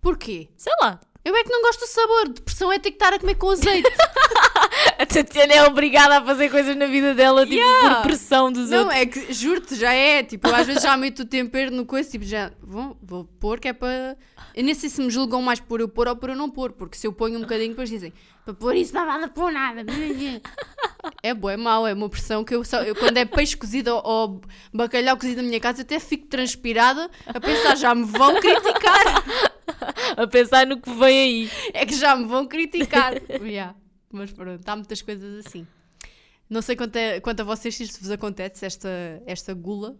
Porquê? Sei lá. Eu é que não gosto do sabor. Depressão é ter que estar a comer com azeite. A Tatiana é obrigada a fazer coisas na vida dela, tipo, Yeah. por pressão dos não, outros. é que, juro-te, já é. Tipo, eu às vezes já meto o tempero no coisa, tipo, já vou, vou pôr que é para. Eu nem sei se me julgam mais por eu pôr ou por eu não pôr, porque se eu ponho um bocadinho, depois dizem para pôr isso não vale pôr nada. É bom, é mau, é uma pressão que eu, só, eu quando é peixe cozido ou, ou bacalhau cozido na minha casa, até fico transpirada a pensar, já me vão criticar. a pensar no que vem aí. É que já me vão criticar. Yeah. Mas pronto, há muitas coisas assim. Não sei quanto, é, quanto a vocês se isto vos acontece, esta, esta gula.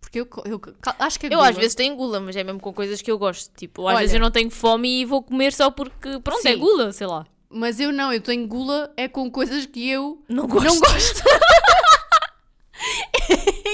Porque eu, eu acho que a Eu gula... às vezes tenho gula, mas é mesmo com coisas que eu gosto. Tipo, às Olha- vezes eu não tenho fome e vou comer só porque, pronto, é Sim. gula, sei lá. Mas eu não, eu tenho gula é com coisas que eu Não gosto. não gosto.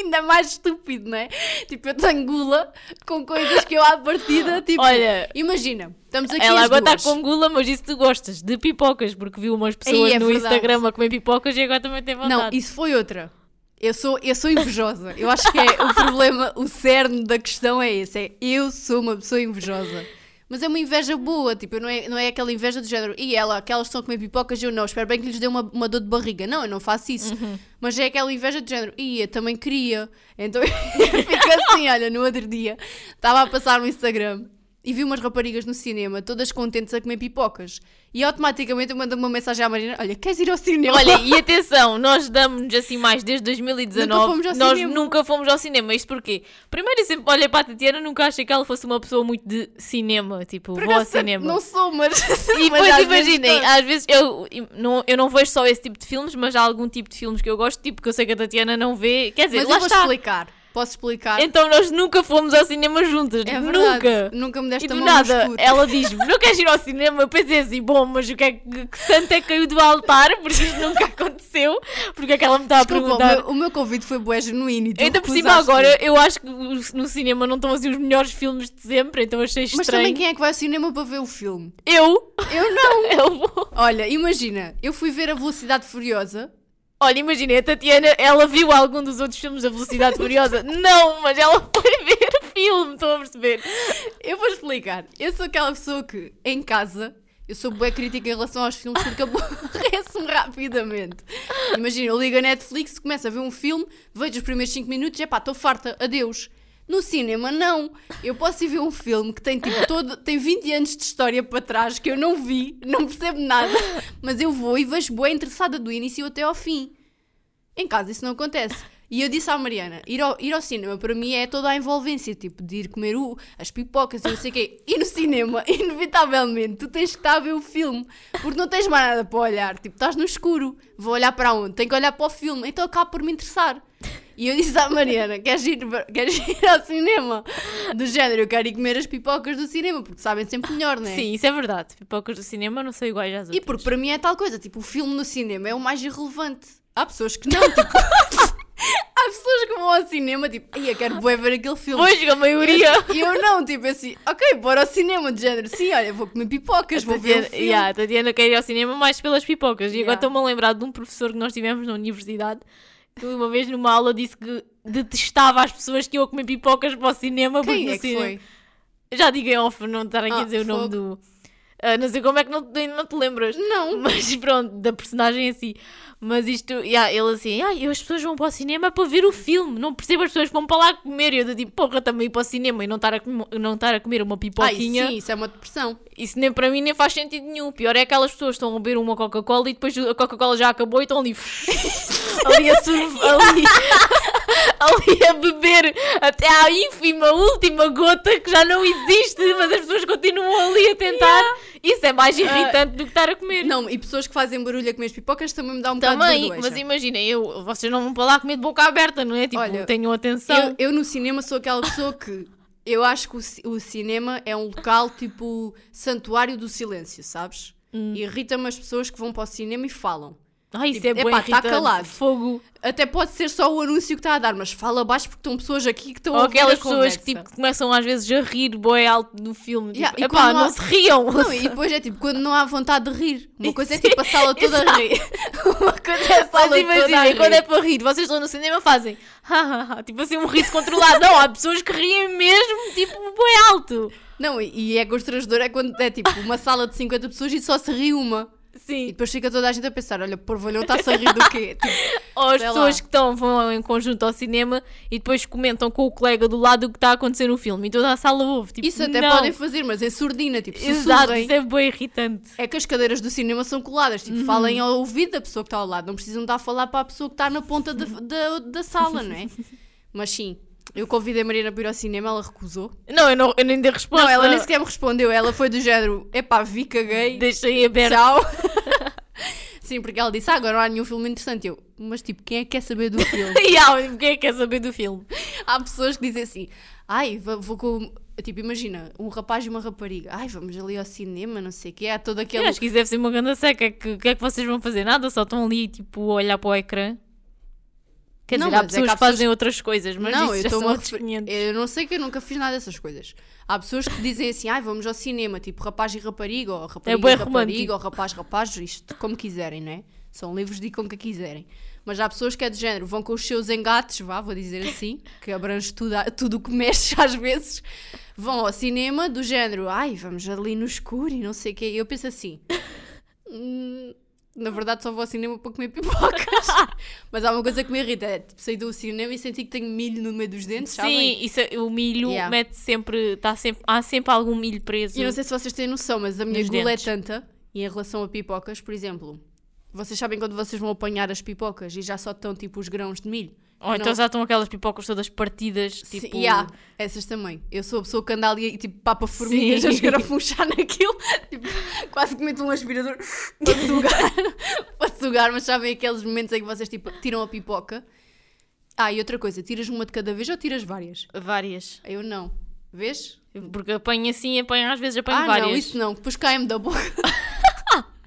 Ainda mais estúpido, não é? Tipo, eu tenho gula com coisas que eu à partida, tipo... Olha, Imagina, estamos aqui ela agora está com gula, mas isso tu gostas de pipocas, porque viu umas pessoas é no verdade. Instagram a comer pipocas e agora também tem vontade. Não, isso foi outra. Eu sou, eu sou invejosa. Eu acho que é o problema, o cerne da questão é esse. É eu sou uma pessoa invejosa. Mas é uma inveja boa, tipo, não é, não é aquela inveja do género, e ela, aquelas estão a comer pipocas, eu não, espero bem que lhes dê uma, uma dor de barriga. Não, eu não faço isso. Uhum. Mas é aquela inveja do género, e eu também queria. Então eu fico assim, olha, no outro dia, estava a passar no Instagram e vi umas raparigas no cinema, todas contentes a comer pipocas. E automaticamente eu mando uma mensagem à Marina, olha, queres ir ao cinema? Olha, e atenção, nós damos-nos assim mais desde 2019. Nunca fomos ao nós cinema. nunca fomos ao cinema. Isto porquê? Primeiro, eu sempre olhei para a Tatiana, nunca achei que ela fosse uma pessoa muito de cinema. Tipo, Por vou ao cinema. Não sou, mas. E depois imaginem, às vezes eu não, eu não vejo só esse tipo de filmes, mas há algum tipo de filmes que eu gosto, tipo que eu sei que a Tatiana não vê. Quer dizer, Mas lá eu vou está. explicar. Posso explicar? Então nós nunca fomos ao cinema juntas. é nunca. Nunca me E deste do a mão nada, ela diz-me: Não queres ir ao cinema? Eu pensei assim: Bom, mas o que é que, que santo é que caiu do altar? Porque isto nunca aconteceu. Porque é que ela me está a Desculpa, o perguntar? meu, o meu convite foi bué genuíno e tu Ainda por cima, agora, eu acho que no cinema não estão assim os melhores filmes de sempre, então achei Mas estranho. também quem é que vai ao cinema para ver o filme? Eu? Eu não. Eu vou. Olha, imagina, eu fui ver a Velocidade Furiosa. Olha, imagina, a Tatiana, ela viu algum dos outros filmes da Velocidade Furiosa? Não, mas ela foi ver o filme, estou a perceber. Eu vou explicar. Eu sou aquela pessoa que, em casa, eu sou bué crítica em relação aos filmes porque aborreço-me rapidamente. Imagina, eu ligo a Netflix, começo a ver um filme, vejo os primeiros 5 minutos e epá, estou farta, adeus. No cinema, não. Eu posso ir ver um filme que tem tipo todo, tem 20 anos de história para trás que eu não vi, não percebo nada, mas eu vou e vejo bué interessada do início até ao fim. Em casa isso não acontece. E eu disse à Mariana, ir ao, ir ao cinema para mim é toda a envolvência, tipo, de ir comer o, as pipocas e não sei o quê. E no cinema, inevitavelmente, tu tens que estar a ver o filme, porque não tens mais nada para olhar. Tipo, estás no escuro, vou olhar para onde? Tenho que olhar para o filme, então acaba por me interessar. E eu disse à Mariana, queres ir, queres ir ao cinema? Do género, eu quero ir comer as pipocas do cinema, porque sabem sempre melhor, não é? Sim, isso é verdade. Pipocas do cinema não são iguais às E outras. porque para mim é tal coisa, tipo, o filme no cinema é o mais irrelevante. Há pessoas que não, tipo. há pessoas que vão ao cinema, tipo, ai, eu quero bué ver aquele filme. Pois, a maioria. E eu não, tipo assim, ok, bora ao cinema, de género, sim, olha, vou comer pipocas, vou ver o Tatiana, filme. yeah, a Tatiana quer ir ao cinema mais pelas pipocas. E agora estou-me a lembrar de um professor que nós tivemos na universidade que uma vez numa aula disse que detestava as pessoas que iam comer pipocas para o cinema. porque Quem no é que cinema- foi? Já digo em off, não estar aqui a Ah, dizer o nome fogo. do. Não sei como é que não, não te lembras. Não. Mas pronto, da personagem assim. Mas isto, yeah, ele assim, ah, as pessoas vão para o cinema para ver o filme. Não percebo as pessoas vão para lá comer. E eu digo, porra, também ir para o cinema e não estar a, com- não estar a comer uma Ai, pipoquinha. sim, isso é uma depressão. Isso nem para mim nem faz sentido nenhum. Pior é aquelas pessoas que estão a beber uma Coca-Cola e depois a Coca-Cola já acabou e estão ali. ali a surf, ali, ali a beber até à ínfima última gota que já não existe, mas as pessoas continuam ali a tentar. Isso é mais irritante do que estar a comer. Não, e pessoas que fazem barulho a comer as pipocas também me dá um bocado de Também, vergonha. mas imaginem, eu, vocês não vão para lá comer de boca aberta, não é? Tipo, Olha, tenham atenção. Eu, eu no cinema sou aquela pessoa que eu acho que o, o cinema é um local tipo santuário do silêncio, sabes? Hum. Irrita-me as pessoas que vão para o cinema e falam. Ai, isso tipo, é epá, tá irritante. calado. Fogo. Até pode ser só o anúncio que está a dar, mas fala baixo porque estão pessoas aqui que estão Ou a ouvir aquelas pessoas que tipo, começam às vezes a rir boi alto no filme. Tipo, Yeah, e epá, não há- se riam. Não, e depois é tipo, quando não há vontade de rir. Uma coisa é tipo a sala toda a rir. Uma coisa é a sala Mas toda a quando é para rir, vocês estão no cinema fazem tipo assim um riso controlado. Não, há pessoas que riem mesmo, tipo, boi alto. Não, e, e é constrangedor é quando é tipo uma sala de 50 pessoas e só se ri uma. E Sim. depois fica toda a gente a pensar, olha, porvalhão está-se a rir do quê? Tipo, Ou as pessoas lá. que estão, vão em conjunto ao cinema e depois comentam com o colega do lado o que está a acontecer no filme. E toda a sala ouve. Tipo, isso até não. podem fazer, mas em surdina, tipo, Exato, isso é bem irritante. É que as cadeiras do cinema são coladas, tipo, Uhum. falem ao ouvido da pessoa que está ao lado, não precisam estar a falar para a pessoa que está na ponta da, da, da sala, não é? Mas sim, Eu convidei a Mariana para ir ao cinema, ela recusou. Não, eu, não, eu nem dei resposta. Não, ela nem sequer me respondeu. Ela foi do género: epá, vi, caguei. Deixei aberto. Tchau. Sim, porque ela disse: ah, agora não há nenhum filme interessante. Eu, mas tipo, quem é que quer saber do filme? e há, quem é que quer saber do filme? há pessoas que dizem assim: ai, vou, vou com. Tipo, imagina, um rapaz e uma rapariga. Ai, vamos ali ao cinema, não sei o quê. Há todo aquele. Eu acho que isso deve ser uma grande seca. Que- O que é que vocês vão fazer? Nada, só estão ali, tipo, a olhar para o ecrã. Quer Não, dizer, há é que pessoas há que fazem outras coisas, mas não, isso eu já refer- 500. Eu não sei que eu nunca fiz nada dessas coisas. Há pessoas que dizem assim, ai, vamos ao cinema, tipo rapaz e rapariga, ou rapariga bué e rapariga, ou rapaz, rapaz, isto como quiserem, não é? São livros de com que quiserem. Mas há pessoas que é do género, vão com os seus engates, vá, vou dizer assim, que abrange tudo, tudo o que mexe às vezes, vão ao cinema do género, ai, vamos ali no escuro e não sei o quê. E eu penso assim, "Hum, na verdade só vou ao cinema para comer pipocas. Mas há uma coisa que me irrita, é tipo, sair do cinema e sentir que tenho milho no meio dos dentes, sabem? Sim, isso, é- o milho Yeah. mete sempre, tá sempre. Há sempre algum milho preso. E eu não sei se vocês têm noção, mas a minha Nos gula dentes. é tanta, e em relação a pipocas, por exemplo, vocês sabem quando vocês vão apanhar as pipocas e já só estão tipo os grãos de milho? Ou então não- já estão aquelas pipocas todas partidas, tipo. Sim, yeah, essas também. Eu sou a pessoa que anda ali e tipo papa formigas Sim. a escarafunchar naquilo, tipo, quase que meto um aspirador para sugar, para sugar, mas sabem aqueles momentos em que vocês tipo tiram a pipoca. Ah, e outra coisa, tiras uma de cada vez ou tiras várias? Várias. Eu não. Vês? Porque apanho assim, apanho às vezes apanho ah, várias. não, isso não, depois caem-me da boca.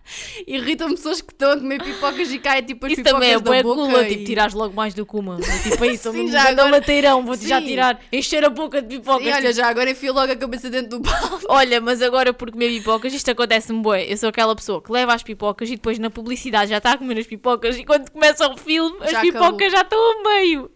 Irritam pessoas que estão a comer pipocas e caem tipo as Isso pipocas também é da boca. gula, e- tipo, tirares logo mais do que uma. É tipo isso, Sim, um já agora- lateirão, vou-te já tirar, encher a boca de pipocas. Sim, olha, tipo, já agora enfio logo a cabeça dentro do balde. Olha, mas agora por comer pipocas, isto acontece-me bué. Eu sou aquela pessoa que leva as pipocas e depois na publicidade já está a comer as pipocas e quando começa o filme, as Já pipocas acabou. já estão a meio.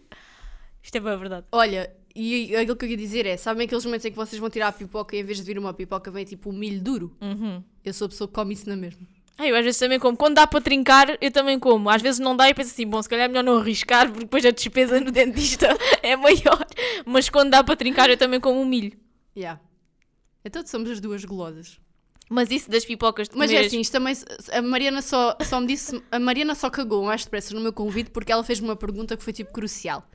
Isto é bem verdade. Olha, e aquilo que eu ia dizer é, sabem aqueles momentos em que vocês vão tirar a pipoca e em vez de vir uma pipoca vem tipo um milho duro? Uhum. Eu sou a pessoa que come isso na mesma. Ah, eu às vezes também como. Quando dá para trincar, eu também como. Às vezes não dá e penso assim, bom, se calhar é melhor não arriscar porque depois a despesa no dentista é maior. Mas quando dá para trincar, eu também como um milho. Yeah. Então somos as duas golosas. Mas isso das pipocas de Mas é comer assim, isto também. A Mariana só, só me disse. A Mariana só cagou mais depressa no meu convite porque ela fez-me uma pergunta que foi tipo crucial.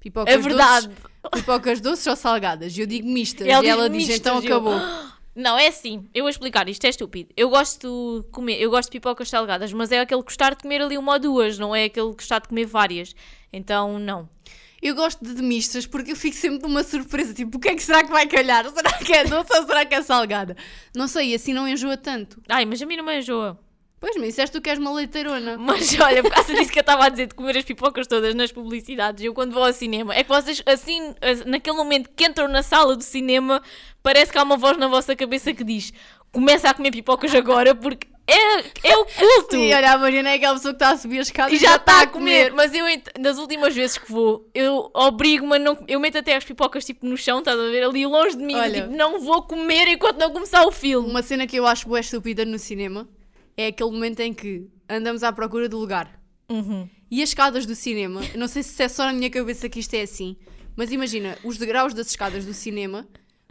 Pipocas É verdade. Doces, pipocas doces ou salgadas? E eu digo mistas. Ela e ela diz mistas, então e eu- acabou. Não, é assim. Eu vou explicar. Isto é estúpido. Eu gosto de comer, eu gosto de pipocas salgadas, mas é aquele gostar de comer ali uma ou duas, não é aquele gostar de comer várias. Então, não. Eu gosto de mistas porque eu fico sempre de uma surpresa. Tipo, o que é que será que vai calhar? Será que é doce ou será que é salgada? Não sei, assim não enjoa tanto. Ai, mas a mim não me enjoa. Pois, mas disseste tu que és uma leiteirona. Mas olha, por causa disso que eu estava a dizer de comer as pipocas todas nas publicidades, eu quando vou ao cinema, é que vocês, assim, as- naquele momento que entram na sala do cinema, parece que há uma voz na vossa cabeça que diz: começa a comer pipocas agora, porque é, é o culto. Sim, olha, a Mariana é aquela pessoa que está a subir as escadas E já está a comer. Mas eu, nas últimas vezes que vou, eu obrigo-me a não. Eu meto até as pipocas tipo no chão, estás a ver? Ali longe de mim. Olha. Tipo, não vou comer enquanto não começar o filme. Uma cena que eu acho boa estúpida no cinema é aquele momento em que andamos à procura do lugar. Uhum. E as escadas do cinema, não sei se é só na minha cabeça que isto é assim, mas imagina, os degraus das escadas do cinema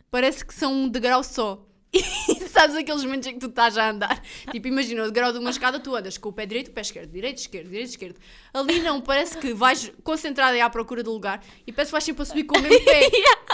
parece que são um degrau só. E sabes aqueles momentos em que tu estás a andar? Tipo, imagina, o degrau de uma escada, tu andas com o pé direito, o pé esquerdo, direito, esquerdo, direito, esquerdo. Ali não, parece que vais concentrada aí à procura do lugar e parece que vais sempre a subir com o mesmo pé.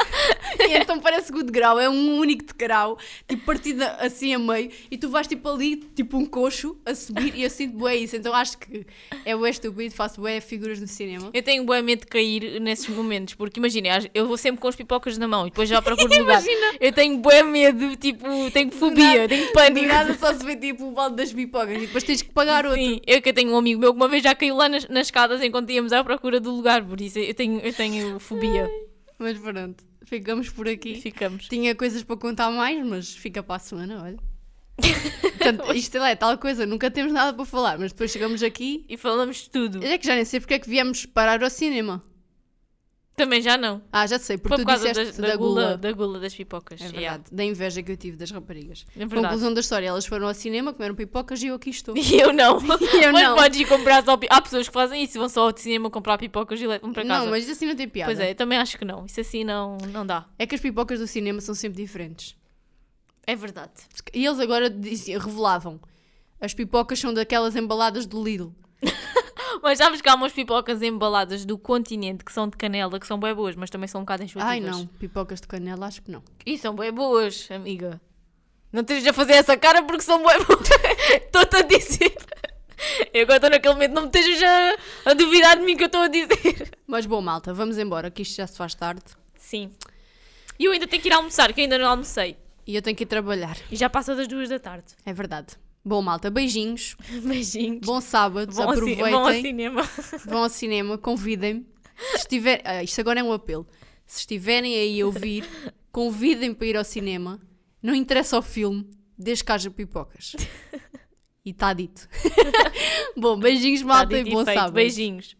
E então parece que o degrau é um único degrau, tipo partido assim a meio, e tu vais tipo ali, tipo um coxo, a subir, e eu sinto bué isso. Então acho que é bué estúpido, faço bué figuras no cinema. Eu tenho bué medo de cair nesses momentos, porque imagina, eu vou sempre com as pipocas na mão e depois já procuro lugar. Eu tenho bué medo, tipo, tenho fobia, tenho Do pânico. nada só se vê tipo o balde das pipocas e depois tens que pagar outro. Sim, eu que tenho um amigo meu que uma vez já caiu lá nas, nas escadas enquanto íamos à procura do lugar, por isso eu tenho, eu tenho fobia. Mas pronto, ficamos por aqui. ficamos. Tinha coisas para contar mais, mas fica para a semana, olha. Portanto, isto é tal coisa, nunca temos nada para falar, mas depois chegamos aqui. E falamos de tudo. É que já nem sei porque é que viemos parar ao cinema. Também já não. Ah, já sei, porque Foi tu por causa da, disseste da gula, da gula das pipocas. É Yeah. verdade, da inveja que eu tive das raparigas. É verdade. Conclusão da história, elas foram ao cinema, comeram pipocas e eu aqui estou. E eu não. Eu mas não. podes ir comprar só Há pessoas que fazem isso, vão só ao cinema comprar pipocas e levam para casa. Não, mas isso assim não tem piada. Pois é, eu também acho que não. Isso assim não, não dá. É que as pipocas do cinema são sempre diferentes. É verdade. E eles agora diziam, revelavam. As pipocas são daquelas embaladas do Lidl. Mas sabes que há umas pipocas embaladas do continente que são de canela, que são bem boas, mas também são um bocado enxutivas. Ai não, pipocas de canela, acho que não. E são bem boas, amiga. Não estejas a fazer essa cara porque são bem boas. Estou-te a dizer. Eu agora estou naquele momento, não me estejas a, a duvidar de mim que eu estou a dizer. Mas bom, malta, vamos embora, que isto já se faz tarde. Sim. E eu ainda tenho que ir almoçar, que eu ainda não almocei. E eu tenho que ir trabalhar. E já passa das duas da tarde. É verdade. Bom, malta, beijinhos. Beijinhos. Bom sábado. Vão ao, ci- aproveitem. vão ao cinema. vão ao cinema, convidem-me. Estiver, ah, isto agora é um apelo. Se estiverem aí a ouvir, convidem para ir ao cinema. Não interessa o filme, desde que haja pipocas. E está dito. Bom, beijinhos, Tá malta, dito e bom sábado. Beijinhos.